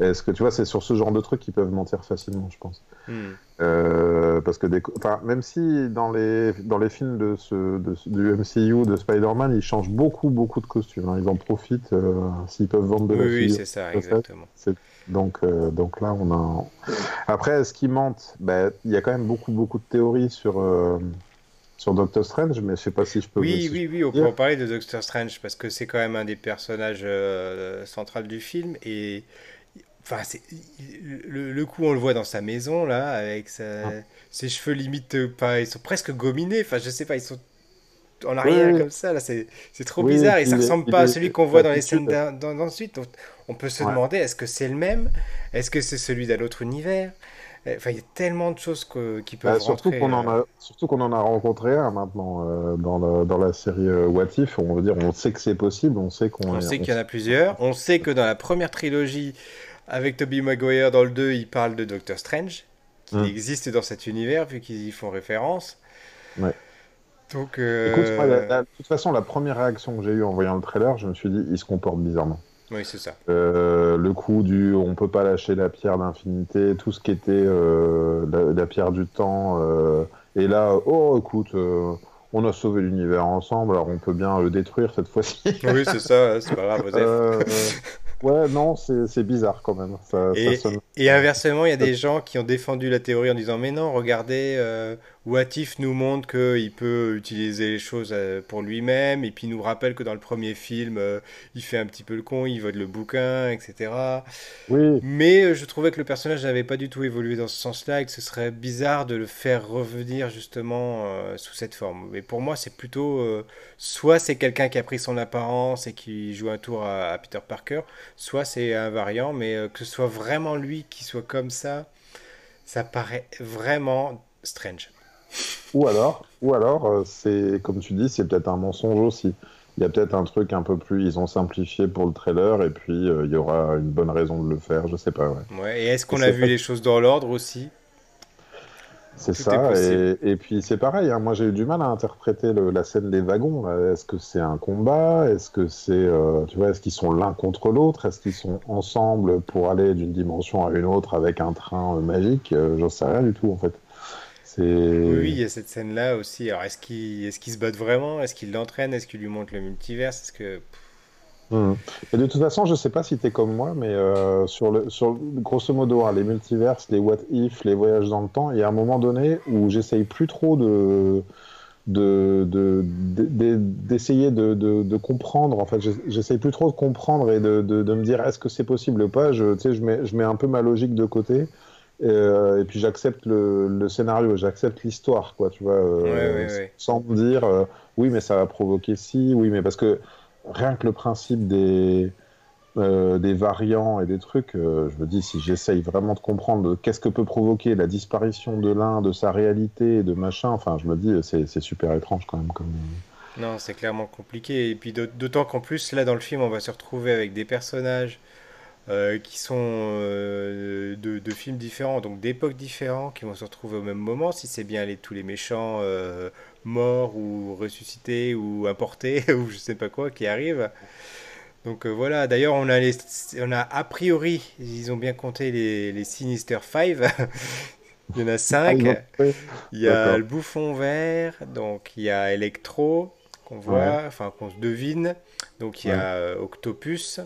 Est-ce que tu vois, c'est sur ce genre de trucs qu'ils peuvent mentir facilement, je pense. Hmm. Euh, parce que des, même si dans les dans les films de ce, de du MCU de Spider-Man, ils changent beaucoup beaucoup de costumes. hein. Ils en profitent euh, s'ils peuvent vendre de Oui, la oui, c'est ça, exactement. Donc, euh, donc là, on a. Après, est-ce qu'ils mentent Ben, Il y a quand même beaucoup, beaucoup de théories sur, sur Doctor Strange, mais je sais pas si je peux. Oui, si oui, oui, on peut en parler de Doctor Strange parce que c'est quand même un des personnages euh, centraux du film et enfin c'est le, le coup on le voit dans sa maison là avec sa- Ah. ses cheveux limite euh, pas ils sont presque gominés enfin je sais pas ils sont en arrière Oui. comme ça là c'est c'est trop Oui, bizarre et ça est- ressemble pas à celui qu'on voit dans les scènes d'en- d'en- d'ensuite on peut se Ouais. demander est-ce que c'est le même? Est-ce que c'est celui d'un autre univers? Enfin il y a tellement de choses que- qui peuvent Bah, surtout qu'on en euh, a, surtout qu'on en a rencontré un maintenant euh, dans, la, dans la série euh, What If. On veut dire, on sait que c'est possible, on sait qu'on. On sait qu'il y en a plusieurs. On sait que dans la première trilogie, avec Tobey Maguire dans le 2, il parle de Doctor Strange, qui Mm. existe dans cet univers, vu qu'ils y font référence. Ouais. Donc, euh, Écoute, moi, la- la- de toute façon, la première réaction que j'ai eue en voyant le trailer, je me suis dit, il se comporte bizarrement. oui, c'est ça. Euh, le coup du on peut pas lâcher la pierre d'infinité, tout ce qui était euh, la, la pierre du temps, et là, oh écoute, on a sauvé l'univers ensemble, alors on peut bien le détruire cette fois-ci. Oui, c'est ça, c'est pas grave, ouais, non, c'est bizarre quand même. Ça, ça Et, sonne- et inversement, il y a des gens qui ont défendu la théorie en disant Mais non, regardez, euh, What If nous montre qu'il peut utiliser les choses euh, pour lui-même, et puis il nous rappelle que dans le premier film, euh, il fait un petit peu le con, il vole le bouquin, etc. Oui. Mais euh, je trouvais que le personnage n'avait pas du tout évolué dans ce sens-là, et que ce serait bizarre de le faire revenir justement sous cette forme. Mais pour moi, c'est plutôt soit c'est quelqu'un qui a pris son apparence et qui joue un tour à, à Peter Parker, soit c'est un variant, mais que ce soit vraiment lui qui soit comme ça, ça paraît vraiment strange. Ou alors, ou alors euh, c'est comme tu dis, c'est peut-être un mensonge aussi. Il y a peut-être un truc un peu plus, ils ont simplifié pour le trailer et puis euh, il y aura une bonne raison de le faire, je sais pas. Ouais. ouais et est-ce qu'on a vu les choses dans l'ordre aussi? C'est ça, et, et, puis c'est pareil, hein, moi j'ai eu du mal à interpréter le, la scène des wagons. Est-ce que c'est un combat? Est-ce que c'est, euh, tu vois, est-ce qu'ils sont l'un contre l'autre? Est-ce qu'ils sont ensemble pour aller d'une dimension à une autre avec un train magique? J'en sais rien du tout en fait. Oui, il y a cette scène-là aussi. Alors, est-ce qu'ils est se battent vraiment? Est-ce qu'ils l'entraînent Est-ce qu'ils lui montrent le multivers Est-ce que... Mmh. Et de toute façon, je sais pas si tu es comme moi, mais euh, sur, le, sur grosso modo, hein, les multiverses, les what if, les voyages dans le temps, il y a un moment donné où j'essaye plus trop de d'essayer de, de, de, comprendre. En fait, j'essaye plus trop de comprendre et de, de me dire est-ce que c'est possible ou pas? Je, je, mets, je mets un peu ma logique de côté euh, et, puis j'accepte le, scénario, j'accepte l'histoire, quoi, tu vois, euh, sans me dire euh, oui, mais ça va provoquer si, oui, mais parce que rien que le principe des, des variants et des trucs, je me dis si j'essaye vraiment de comprendre qu'est-ce que peut provoquer la disparition de l'un, de sa réalité, de machin, enfin, je me dis c'est super étrange quand même. Comme... Non, c'est clairement compliqué. Et puis d'autant qu'en plus, là, dans le film, on va se retrouver avec des personnages euh, qui sont euh, de, films différents, donc d'époques différentes, qui vont se retrouver au même moment, si c'est bien les, tous les méchants euh, morts ou ressuscités ou importés ou je sais pas quoi qui arrivent. Donc voilà, d'ailleurs on, a on a a priori, ils ont bien compté les, les Sinister 5. il y en a 5. Ah, il y a le bouffon vert, donc il y a Electro, qu'on voit, enfin qu'on se devine. Donc il y a Octopus.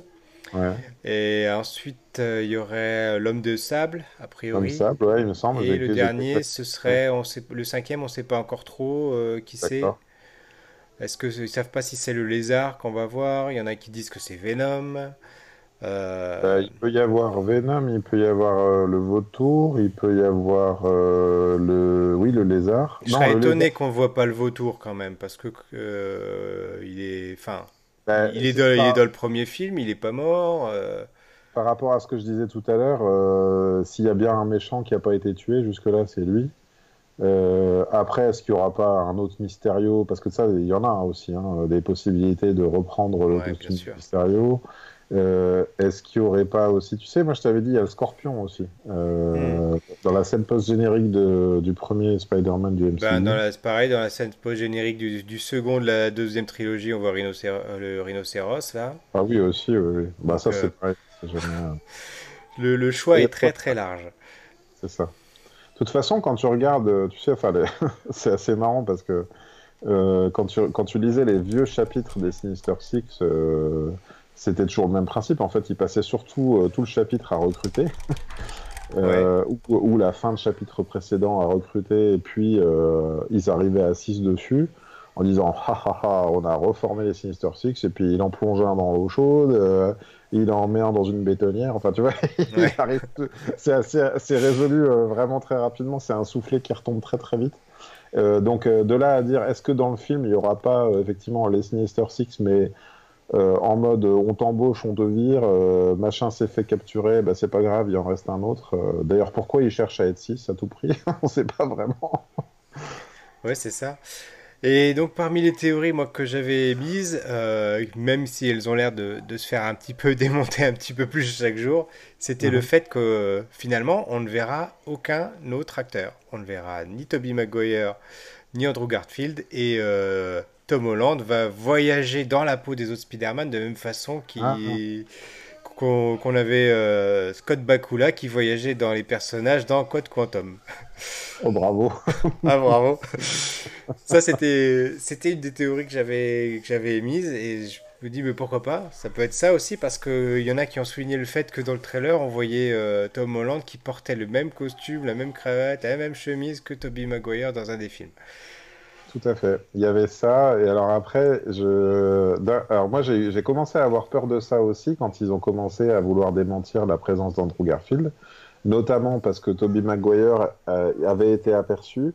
Et ensuite, euh, il y aurait euh, l'homme de sable, a priori. L'homme de sable, ouais, il me semble. Et le dernier, ce serait, on sait, le cinquième, on ne sait pas encore trop euh, qui c'est. Est-ce qu'ils ne savent pas si c'est le lézard qu'on va voir? Il y en a qui disent que c'est Venom. Bah, il peut y avoir Venom, il peut y avoir le vautour, il peut y avoir le, oui, le lézard. Je serais étonné qu'on ne voit pas le vautour quand même, parce que il est, enfin, bah, il, est dans, le premier film, il est pas mort. Euh. Par rapport à ce que je disais tout à l'heure, euh, s'il y a bien un méchant qui n'a pas été tué, jusque-là, c'est lui. Euh, après, est-ce qu'il n'y aura pas un autre Mysterio? Parce que ça, il y en a aussi, hein, des possibilités de reprendre le costume Mysterio. Euh, est-ce qu'il n'y aurait pas aussi, tu sais, moi je t'avais dit, il y a le Scorpion aussi, euh, mm. dans la scène post-générique du premier Spider-Man du MCU. Ben, dans la, pareil, dans la scène post-générique du, second de la deuxième trilogie, on voit le rhinocéros là. Ah oui, aussi, oui. oui. Bah, ça c'est pareil. le, le, choix est très très large. C'est ça. De toute façon, quand tu regardes, tu sais, enfin, c'est assez marrant parce que euh, quand, tu, quand tu lisais les vieux chapitres des Sinister Six, c'était toujours le même principe. En fait, il passait surtout euh, tout le chapitre à recruter. Euh, ou, la fin de chapitre précédent à recruter, et puis euh, ils arrivaient à 6 dessus, en disant ha ha ha, on a reformé les Sinister Six, et puis il en plonge un dans l'eau chaude, il en met un dans une bétonnière, enfin tu vois, c'est assez, résolu vraiment très rapidement, c'est un soufflet qui retombe très très vite. donc de là à dire, est-ce que dans le film il n'y aura pas effectivement les Sinister Six, mais euh, en mode euh, on t'embauche, on te vire, euh, machin s'est fait capturer, bah, c'est pas grave, il en reste un autre. D'ailleurs, pourquoi il cherche à être 6 à tout prix? On sait pas vraiment. ouais, c'est ça. Et donc, parmi les théories moi, que j'avais mises, même si elles ont l'air de, se faire un petit peu démonter un petit peu plus chaque jour, c'était le mhm. fait que finalement, on ne verra aucun autre acteur. On ne verra ni Toby Maguire, ni Andrew Garfield. Et Tom Holland va voyager dans la peau des autres Spider-Man de la même façon ah, ah. qu'on avait euh, Scott Bakula qui voyageait dans les personnages dans Code Quantum. Oh bravo. ah bravo. Ça c'était c'était une des théories que j'avais que j'avais émise et me dis, mais pourquoi pas? Ça peut être ça aussi, parce qu'il y en a qui ont souligné le fait que dans le trailer, on voyait euh, Tom Holland qui portait le même costume, la même cravate, la même chemise que Tobey Maguire dans un des films. Tout à fait. Il y avait ça, et alors après, je... alors moi j'ai commencé à avoir peur de ça aussi quand ils ont commencé à vouloir démentir la présence d'Andrew Garfield, notamment parce que Tobey Maguire euh, avait été aperçu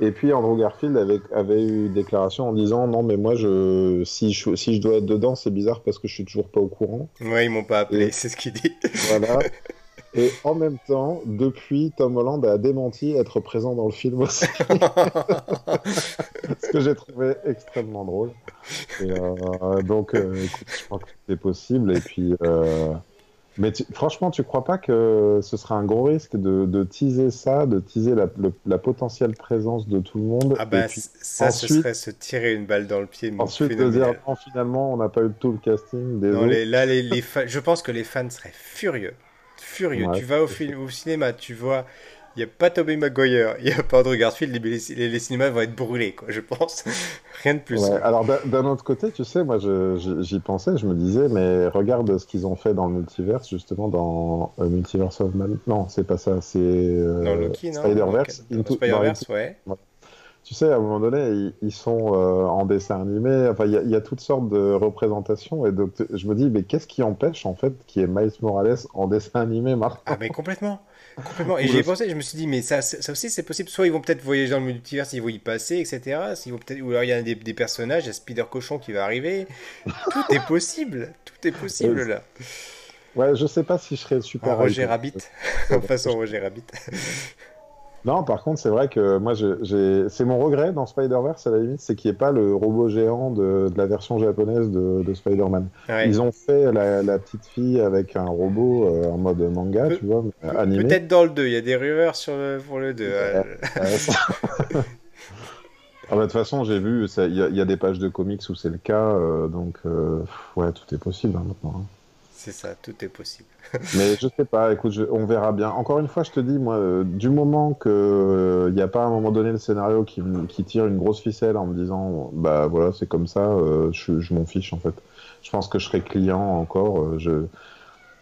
et puis Andrew Garfield avait, avait eu une déclaration en disant non mais moi je si je, si je dois être dedans c'est bizarre parce que je suis toujours pas au courant. Ouais ils m'ont pas appelé c'est ce qu'il dit. Voilà. Et en même temps, depuis, Tom Holland a démenti être présent dans le film aussi. Ce que j'ai trouvé extrêmement drôle. Et, euh, donc, euh, écoute, je pense que c'est possible. Et puis, euh, mais franchement, tu crois pas que ce serait un gros risque de, de teaser ça, de teaser la, la, potentielle présence de tout le monde Ah bah ça, ce serait se tirer une balle dans le pied. Ensuite, de dire non, finalement, on n'a pas eu tout le casting. Non, les, là, les, les je pense que les fans seraient furieux. Furieux. tu vas au, film, au cinéma, tu vois il n'y a pas Tobey Maguire, il n'y a pas Andrew Garfield, les, les, cinémas vont être brûlés, quoi, je pense. Rien de plus. alors d'un autre côté, tu sais, moi j'y pensais, je me disais, mais regarde ce qu'ils ont fait dans le multiverse, justement dans euh, Multiverse of Man. Non, c'est pas ça, c'est euh, Spider-Verse. Spider-Verse, ouais. Tu sais, à un moment donné, ils, sont euh, en dessin animé. Enfin, il y, y, a toutes sortes de représentations. Et donc, je me dis, mais qu'est-ce qui empêche, en fait, qu'il y ait Miles Morales en dessin animé maintenant Ah, mais complètement. Complètement. Et j'ai pensé, je me suis dit, mais ça, ça aussi, c'est possible. Soit ils vont peut-être voyager dans le multivers, ils vont y passer, etc. Vont ou alors il y a des, des, personnages, il y a Spider Cochon qui va arriver. Tout est possible. Tout est possible là. Ouais, je sais pas si je serais super. En Roger Rabbit. en façon Roger Rabbit. Non, par contre, c'est vrai que moi, c'est mon regret dans Spider-Verse, à la limite, c'est qu'il n'y ait pas le robot géant de, la version japonaise de, Spider-Man. Ils ont fait la, petite fille avec un robot euh, en mode manga, tu vois, animé. Peut-être dans le 2, il y a des rumeurs sur pour le 2. Ah bah, de toute façon, j'ai vu, il y, a des pages de comics où c'est le cas, euh, donc euh, ouais, tout est possible hein, maintenant. Hein. C'est ça, tout est possible. Mais je sais pas, écoute, on verra bien. Encore une fois, je te dis, moi, euh, du moment qu'il n'y euh, a pas à un moment donné le scénario qui, tire une grosse ficelle en me disant, bah voilà, c'est comme ça, euh, je, je m'en fiche en fait. Je pense que je serai client encore. je,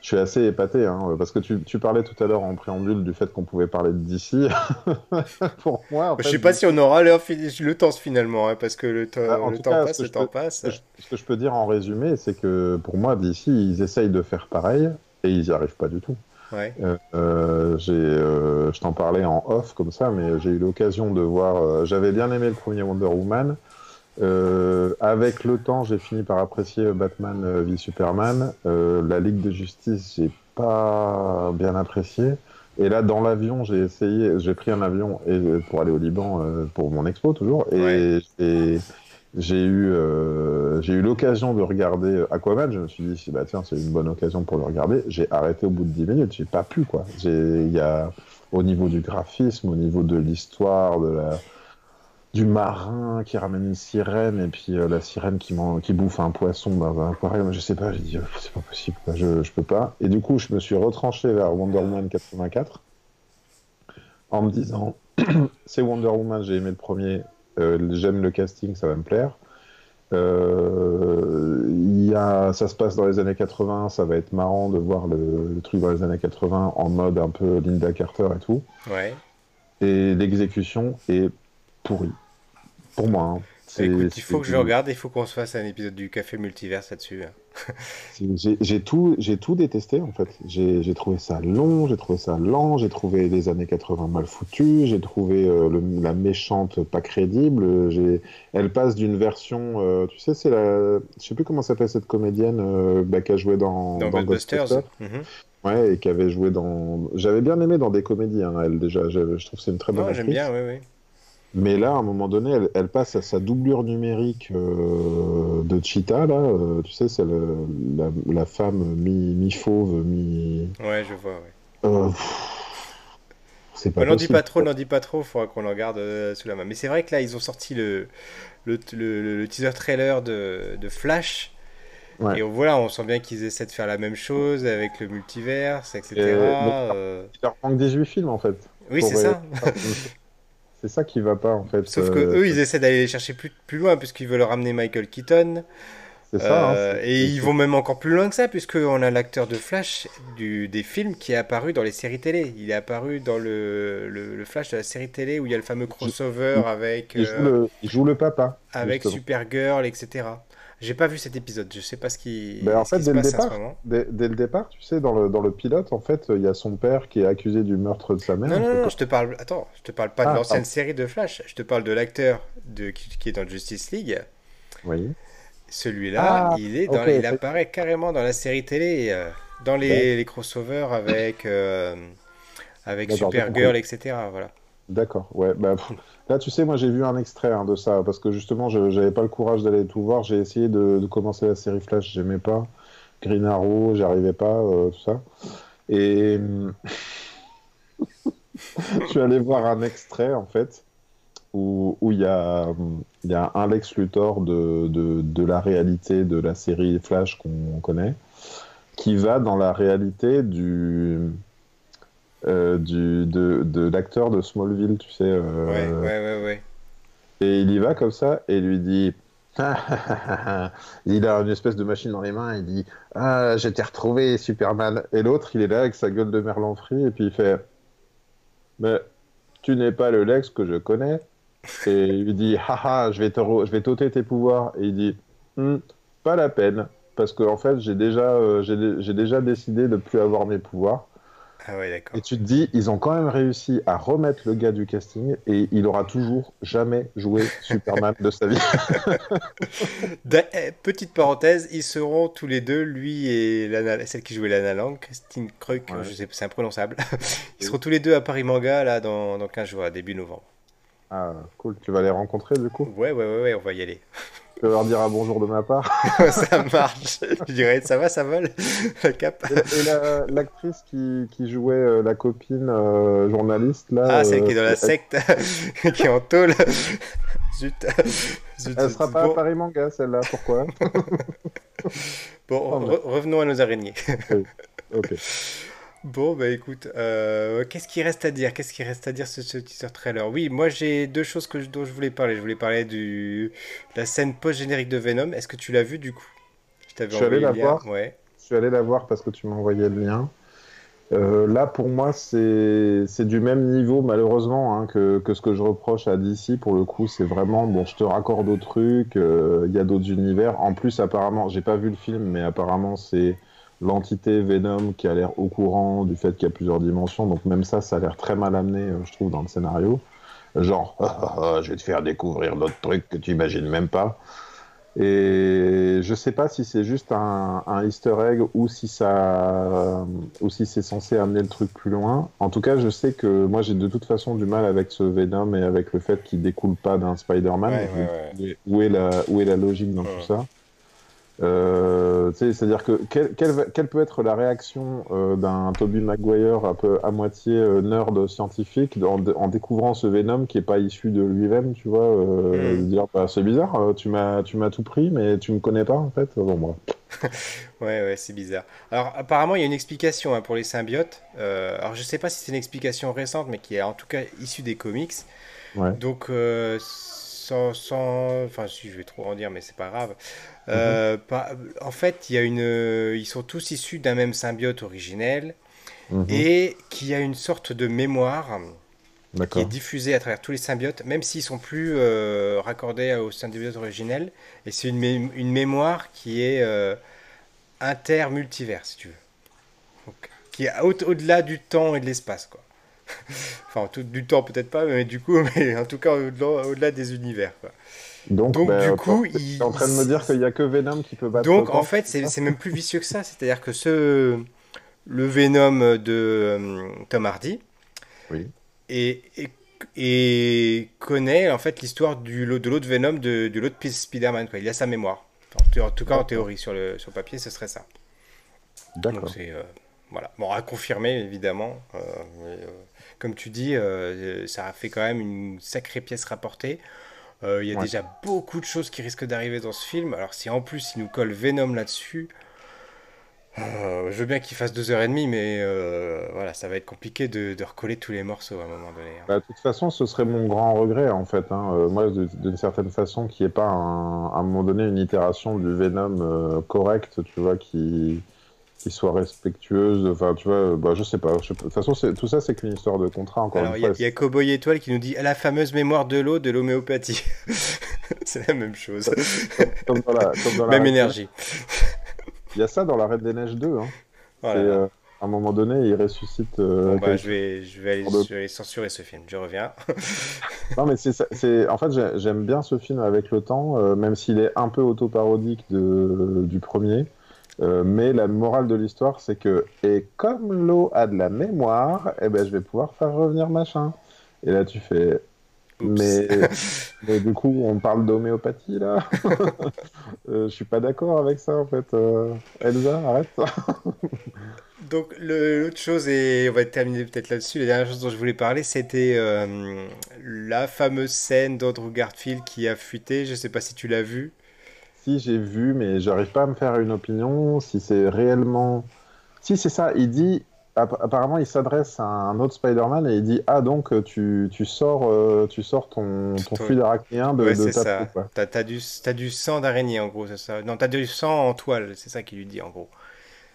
je suis assez épaté, hein, parce que tu, tu, parlais tout à l'heure en préambule du fait qu'on pouvait parler de DC. Pour moi, en fait, je sais pas si on aura le temps finalement, hein, parce que le, bah, le temps passe, le temps passe. Ce que je peux dire en résumé, c'est que pour moi, DC, ils essayent de faire pareil et ils n'y arrivent pas du tout. Ouais. Euh, euh, je t'en parlais en off comme ça, mais j'ai eu l'occasion de voir. Euh, j'avais bien aimé le premier Wonder Woman. Euh, avec le temps, j'ai fini par apprécier Batman euh, v Superman. Euh, la Ligue de Justice, j'ai pas bien apprécié. Et là, dans l'avion, j'ai essayé, j'ai pris un avion et, pour aller au Liban pour mon expo toujours, et, j'ai eu, j'ai eu l'occasion de regarder Aquaman. Je me suis dit, bah tiens, c'est une bonne occasion pour le regarder. J'ai arrêté au bout de 10 minutes. J'ai pas pu quoi. Il y a au niveau du graphisme, au niveau de l'histoire, de la du marin qui ramène une sirène et puis euh, la sirène qui, qui bouffe un poisson dans un aquarium. Je sais pas, j'ai dit, euh, c'est pas possible, Je, je peux pas. Et du coup, je me suis retranché vers Wonder Woman 84 en me disant, c'est Wonder Woman, j'ai aimé le premier, euh, j'aime le casting, ça va me plaire. y a, ça se passe dans les années 80, ça va être marrant de voir le, le, truc dans les années 80 en mode un peu Linda Carter et tout. Ouais. Et l'exécution est pourrie pour moi. Hein. Écoute, il faut que je regarde, il faut qu'on se fasse un épisode du Café Multiverse là-dessus. Hein. j'ai tout, tout détesté en fait. J'ai trouvé ça long, j'ai trouvé ça lent, j'ai trouvé les années 80 mal foutues, j'ai trouvé euh, la méchante pas crédible. Elle passe d'une version, euh, tu sais, c'est la, je sais plus comment s'appelle cette comédienne euh, bah, qui a joué dans, dans, Ghostbusters. Mhm. Ouais, et qui avait joué dans. J'avais bien aimé dans des comédies, hein, elle déjà. Je trouve que c'est une très bonne. J'aime bien, oui, oui. Mais là, à un moment donné, elle, passe à sa doublure numérique euh, de Cheetah, là. Euh, tu sais, c'est la, la, femme mi-fauve, mi, Ouais, je vois, ouais. Euh, c'est pas N'en dis pas trop, n'en dis pas trop, il faudra qu'on le regarde sous la main. Mais c'est vrai que là, ils ont sorti le, le, le, teaser trailer de, de Flash. Ouais. Et voilà, on sent bien qu'ils essaient de faire la même chose avec le multiverse, etc. Et, Il leur manque 18 films, en fait. Oui, c'est ça. C'est ça qui va pas en fait. Sauf que euh, eux, ils essaient d'aller les chercher plus, plus loin puisqu'ils veulent ramener Michael Keaton. C'est ça. hein, Euh, et ils vont même encore plus loin que ça, puisqu'on a l'acteur de Flash du, des films qui est apparu dans les séries télé. Il est apparu dans le, le, le Flash de la série télé où il y a le fameux crossover avec, Il joue, euh, le, il joue le papa. avec justement. Supergirl, etc. J'ai pas vu cet épisode, je sais pas ce qui, Ben, en fait, dès le départ. Dès, dès le départ, tu sais, dans le, dans le pilote, en fait, il y a son père qui est accusé du meurtre de sa mère. Non, non, non, je te parle. Attends, je te parle pas Ah, de l'ancienne série de Flash. Je te parle de l'acteur de qui, qui est dans Justice League. Oui. Celui-là, Ah, il est dans, il apparaît carrément dans la série télé, euh, dans les, Ouais. les crossovers avec euh, avec Supergirl, etc. Voilà. D'accord, ouais. Bah, là, tu sais, moi, j'ai vu un extrait hein, de ça, parce que justement, je j'avais pas le courage d'aller tout voir. J'ai essayé de, commencer la série Flash, j'aimais pas. Green Arrow, j'arrivais pas, euh, tout ça. Et hum, je suis allé voir un extrait, en fait, où il y a, hum, y un Lex Luthor de la réalité de la série Flash qu'on connaît, qui va dans la réalité du euh, du, de, de l'acteur de Smallville, tu sais. euh, Ouais, ouais, ouais, ouais. Et il y va comme ça et lui dit. il a une espèce de machine dans les mains, il dit Ah, je t'ai retrouvé, Superman. Et l'autre, il est là avec sa gueule de merlan frit et puis il fait Mais tu n'es pas le Lex que je connais. Et il lui dit Haha, je vais te je vais t'ôter tes pouvoirs. Et il dit Hmm, Pas la peine, parce que en fait, j'ai déjà, euh, j'ai dé- j'ai déjà décidé de plus avoir mes pouvoirs. Ah ouais, d'accord. Et tu te dis, ils ont quand même réussi à remettre le gars du casting et il aura toujours jamais joué Superman de sa vie. Eh, Petite parenthèse, ils seront tous les deux, lui et Lana- celle qui jouait Lana Lang, Christine Kruk, Ouais. je sais pas, c'est imprononçable. Ils seront tous les deux à Paris Manga là dans, dans 15 jours, à début novembre. Ah, cool. Tu vas les rencontrer du coup? Ouais, ouais, ouais, ouais, on va y aller. Vas leur dire un bonjour de ma part. ça marche. Je dirais, ça va, ça vole, la cape. Et, et la- l'actrice qui, qui jouait euh, la copine euh, journaliste là. Ah, celle euh, qui est dans la elle- secte, qui est en tôle. Zut. Zut, Elle sera pas bon, à Paris Manga celle-là. Pourquoi bon, re- revenons à nos araignées. Ok. Bon, bah écoute, euh, qu'est-ce qu'il reste à dire? Qu'est-ce qu'il reste à dire sur ce teaser trailer? Oui, moi j'ai deux choses que je- dont je voulais parler. Je voulais parler du de la scène post-générique de Venom. Est-ce que tu l'as vu du coup? Je t'avais suis allé envoyé la lien. voir. Ouais. Je suis allé la voir parce que tu m'as envoyé le lien. Euh, là, pour moi, c'est c'est du même niveau, malheureusement, hein, que, que ce que je reproche à DC. Pour le coup, c'est vraiment, bon, je te raccorde au truc, euh, il y a d'autres univers. En plus, apparemment, j'ai pas vu le film, mais apparemment, c'est l'entité Venom qui a l'air au courant du fait qu'il y a plusieurs dimensions. Donc, même ça, ça a l'air très mal amené, euh, je trouve, dans le scénario. Genre, Ah, ah, ah, je vais te faire découvrir d'autres trucs que tu imagines même pas. Et je sais pas si c'est juste un, un easter egg ou si ça, ou si c'est censé amener le truc plus loin. En tout cas, je sais que moi j'ai de toute façon du mal avec ce Venom et avec le fait qu'il découle pas d'un Spider-Man. Ouais, ouais, Où est- Où, est la, où est la logique dans tout ça? C'est-à-dire que quelle, quelle va- quelle peut être la réaction euh, d'un Tobey Maguire un peu à moitié euh, nerd scientifique en, en découvrant ce Venom qui est pas issu de lui-même, tu vois, euh, Mm. de dire bah, c'est bizarre, euh, tu m'as tu m'as tout pris mais tu me connais pas en fait. Bon moi. Ouais, ouais, c'est bizarre. Alors, apparemment, il y a une explication hein, pour les symbiotes. Euh, alors, je sais pas si c'est une explication récente, mais qui est en tout cas issue des comics. Ouais. Donc, euh, sans, sans- Enfin, si je vais trop en dire, mais c'est pas grave. Euh, pas- En fait, il y a une... ils sont tous issus d'un même symbiote originel Mhm. et qui a une sorte de mémoire qui est diffusée à travers tous les symbiotes, même s'ils sont plus euh, raccordés au symbiote originel. Et c'est une, mé- une mémoire qui est euh, inter-multivers, si tu veux. Donc, qui est au- au-delà du temps et de l'espace, quoi. enfin, tout, du temps peut-être pas, mais du coup, mais en tout cas au-delà des univers, quoi. Donc, Donc, bah, du coup, il- t'es en train de me dire qu'il y a que Venom qui peut battre. Donc en fait, c'est même plus vicieux que ça. C'est-à-dire que ce le Venom de euh, Tom Hardy Oui. et, et, et connaît en fait l'histoire du de l'autre Venom de, de l'autre Spider-Man. Il a sa mémoire. En, tout- en tout cas, en théorie, sur le, sur le papier, ce serait ça. Donc D'accord. euh, voilà. Bon, à confirmer évidemment. euh, mais, euh, comme tu dis, euh, ça a fait quand même une sacrée pièce rapportée. Euh, Il y a Ouais. déjà beaucoup de choses qui risquent d'arriver dans ce film. Alors si en plus il nous colle Venom là-dessus, Euh, je veux bien qu'il fasse 2h30, mais euh, voilà, ça va être compliqué de, de recoller tous les morceaux à un moment donné. hein. Bah, de toute façon, ce serait mon grand regret, en fait. hein. Euh, moi, d'une certaine façon, qu'il n'y ait pas un- à un moment donné une itération du Venom euh, correcte, tu vois, qui, qui soit respectueuse. Enfin, tu vois, bah, je sais pas. je. De toute façon, tout ça, c'est qu'une histoire de contrat, encore Alors, une il y, a- fois. il y a Cowboy Étoile qui nous dit la fameuse mémoire de l'eau de l'homéopathie. C'est la même chose. Comme dans la, comme dans la Même énergie. Il y a ça dans la Reine des Neiges 2. Hein. Voilà. C'est, euh, à un moment donné, il ressuscite. euh, Bon, bah, je, vais, je, vais aller, de- je vais censurer ce film. Je reviens. Non, mais c'est, en fait, j'ai- j'aime bien ce film avec le temps, euh, même s'il est un peu autoparodique de, du premier. Euh, mais la morale de l'histoire, c'est que, et comme l'eau a de la mémoire, eh ben, je vais pouvoir faire revenir machin. Et là, tu fais, mais, mais du coup, on parle d'homéopathie là? Euh, je suis pas d'accord avec ça en fait. Euh, Elsa, arrête. Donc, l'autre chose, et on va terminer peut-être là-dessus, la dernière chose dont je voulais parler, c'était euh, la fameuse scène d'Andrew Garfield qui a fuité. Je sais pas si tu l'as vu. Si j'ai vu, mais j'arrive pas à me faire une opinion. Si c'est réellement, si c'est ça, il dit. app- Apparemment, il s'adresse à un autre Spider-Man et il dit Ah, donc tu, tu sors, euh, tu sors ton, ton Ton- fluide arachnéen de, ouais, de ta ça. peau. T'as, t'as du, du sang d'araignée, en gros, c'est ça. Non, t'as du sang en toile, c'est ça qu'il lui dit, en gros.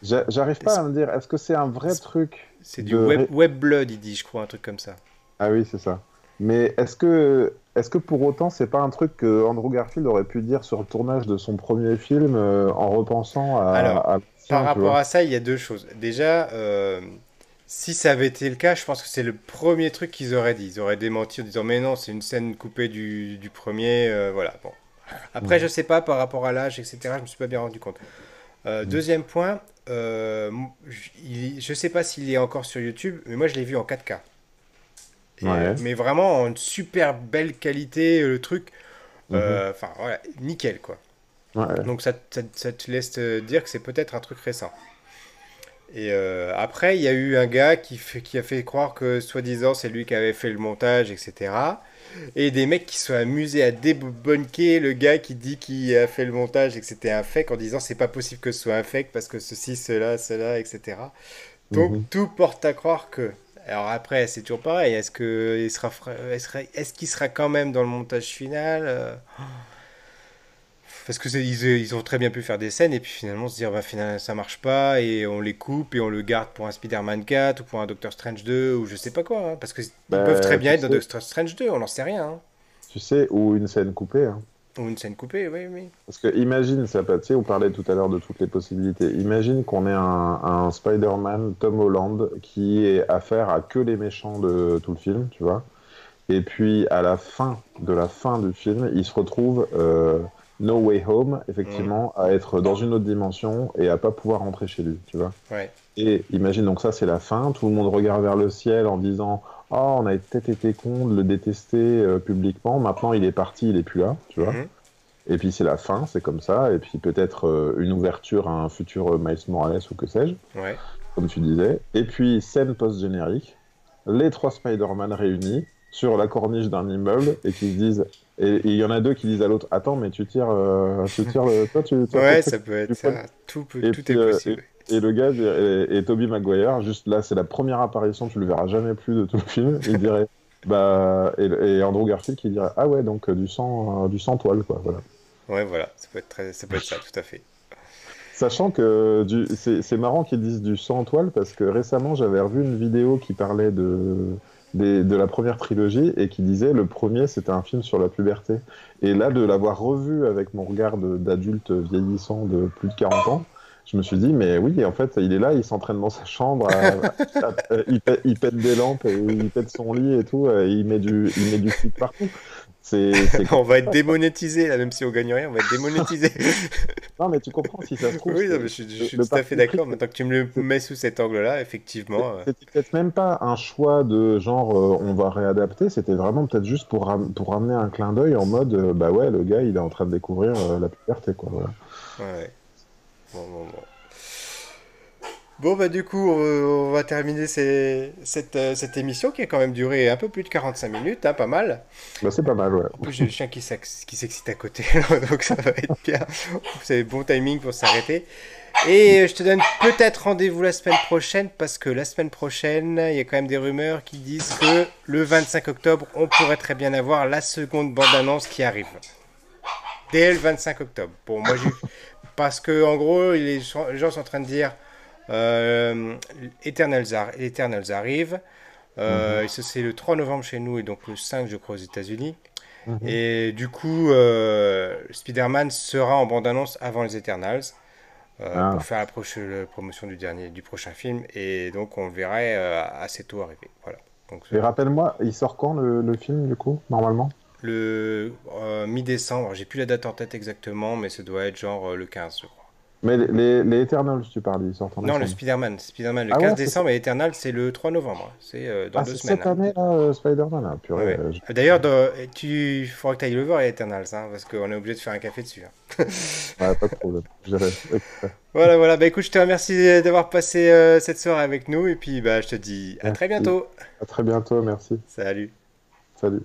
J'a- J'arrive pas à me dire, est-ce que c'est un vrai truc C'est du web, web blood, il dit, je crois, un truc comme ça. Ah oui, c'est ça. Mais est-ce que, est-ce que pour autant, c'est pas un truc que Andrew Garfield aurait pu dire sur le tournage de son premier film euh, en repensant à, Alors, à Par rapport à ça, il y a deux choses. Déjà, euh, si ça avait été le cas, je pense que c'est le premier truc qu'ils auraient dit. Ils auraient démenti en disant mais non, c'est une scène coupée du, du premier, euh, voilà. Bon. Après, Mhm. je sais pas par rapport à l'âge, etc. Je me suis pas bien rendu compte. Mhm. Deuxième point, je il- je sais pas s'il est encore sur YouTube, mais moi je l'ai vu en 4K. Et, Ouais. mais vraiment en super belle qualité, euh, le truc. Mhm. euh, Enfin, voilà, nickel quoi. Ouais. Donc ça, ça- ça te laisse te dire que c'est peut-être un truc récent. Et euh, après, il y a eu un gars qui, fait- qui a fait croire que soi-disant c'est lui qui avait fait le montage, etc. Et des mecs qui se sont amusés à débunker le gars qui dit qu'il a fait le montage et que c'était un fake en disant c'est pas possible que ce soit un fake parce que ceci, cela, cela, etc. Donc Mhm. tout porte à croire que. Alors après, c'est toujours pareil. Est-ce que il sera, est-ce qu'il sera quand même dans le montage final? Euh, Parce que ils, ils ont très bien pu faire des scènes et puis finalement se dire bah finalement ça marche pas et on les coupe et on le garde pour un Spider-Man 4 ou pour un Doctor Strange 2 ou je sais pas quoi hein, parce que ils Bah, peuvent très bien être dans Doctor Strange 2 on n'en sait rien hein. Tu sais, ou une scène coupée. hein. Une scène coupée oui oui Parce que imagine, sais, on parlait tout à l'heure de toutes les possibilités. Imagine qu'on ait un, un Spider-Man, Tom Holland, qui est affaire à que les méchants de tout le film, tu vois. Et puis à la fin de la fin du film, il se retrouve euh, No Way Home, effectivement, à être dans une autre dimension et à pas pouvoir rentrer chez lui, tu vois. ouais Et imagine, donc ça c'est la fin, tout le monde regarde vers le ciel en disant Oh, on a peut-être été con de le détester euh, publiquement, maintenant il est parti, il est plus là, tu vois. Mhm. Et puis c'est la fin, c'est comme ça, et puis peut-être euh, une ouverture à un futur euh, Miles Morales ou que sais-je, ouais comme tu disais. Et puis scène post-générique, les trois Spider-Man réunis sur la corniche d'un immeuble et qui se disent. Et il y en a deux qui disent à l'autre Attends, mais tu tires, euh, tu tires le. Toi, tu, tu- ouais ça peut être ça tout peut Et tout puis, est possible Et le gars et, et Toby Maguire, juste là, c'est la première apparition, tu le verras jamais plus de tout le film. Il dirait, bah, et, et Andrew Garfield qui dirait, ah ouais, donc euh, du sang, euh, du sang toile, quoi. Voilà. ouais voilà ça peut être très ça peut être ça tout à fait Sachant que du- c'est marrant qu'ils disent du sang toile parce que récemment j'avais revu une vidéo qui parlait de, des- de la première trilogie et qui disait le premier c'était un film sur la puberté. Et là de l'avoir revu avec mon regard d'adulte vieillissant de plus de 40 ans, je me suis dit mais oui en fait il est là, il s'entraîne dans sa chambre, à- à- à- il, pète, il pète des lampes, et il pète son lit et tout, et il met du, il met du flic partout. On va être démonétisé là même si on gagne rien on va être démonétisé Non, mais tu comprends, si ça se trouve. oui non, c'est- mais je, suis- je tout à fait d'accord maintenant que tu me le mets sous cet angle là effectivement euh, C'était peut-être même pas un choix de genre euh, on va réadapter, c'était vraiment peut-être juste pour, ram- pour ramener un clin d'œil en mode euh, bah ouais, le gars il est en train de découvrir euh, la puberté quoi. Voilà. Ouais, ouais. Bon, bon, bon. Bon, bah, du coup, on, va terminer cette, euh, cette, émission qui a quand même duré un peu plus de 45 minutes, hein, pas mal. Bah, c'est pas mal, ouais. En plus, j'ai le chien qui s'excite à côté, donc ça va être bien. C'est bon timing pour s'arrêter. Et je te donne peut-être rendez-vous la semaine prochaine parce que la semaine prochaine, il y a quand même des rumeurs qui disent que le 25 octobre, on pourrait très bien avoir la seconde bande-annonce qui arrive. Dès le 25 octobre. Bon, moi, j'ai... Parce que, en gros, les gens sont en train de dire euh, Eternals, arrive. Euh, mhm. C'est le 3 novembre chez nous et donc le 5, je crois, aux États-Unis. Mhm. Et du coup, euh, Spider-Man sera en bande-annonce avant les Eternals. Ah. pour faire la, promotion du dernier du prochain film et donc on le verrait assez tôt arriver voilà et rappelle-moi il sort quand le, le, film du coup normalement? Le mi-décembre j'ai plus la date en tête exactement mais ça doit être genre le 15 je crois mais les, les, Eternals, tu parles, ils sortent en Non, le Spider-Man. Spider-Man, le 15 ah décembre, et Eternals, c'est le 3 novembre. C'est euh, dans ah, deux semaines. cette année, là, euh, Spider-Man. Hein, euh, D'ailleurs, il faudra que tu ailles le voir, Eternals, hein, parce qu'on est obligé de faire un café dessus. Hein. pas de problème. voilà, voilà. Bah écoute, je te remercie d'avoir passé cette soirée avec nous, et puis bah, je te dis à très bientôt. À très bientôt, merci. Salut. Salut.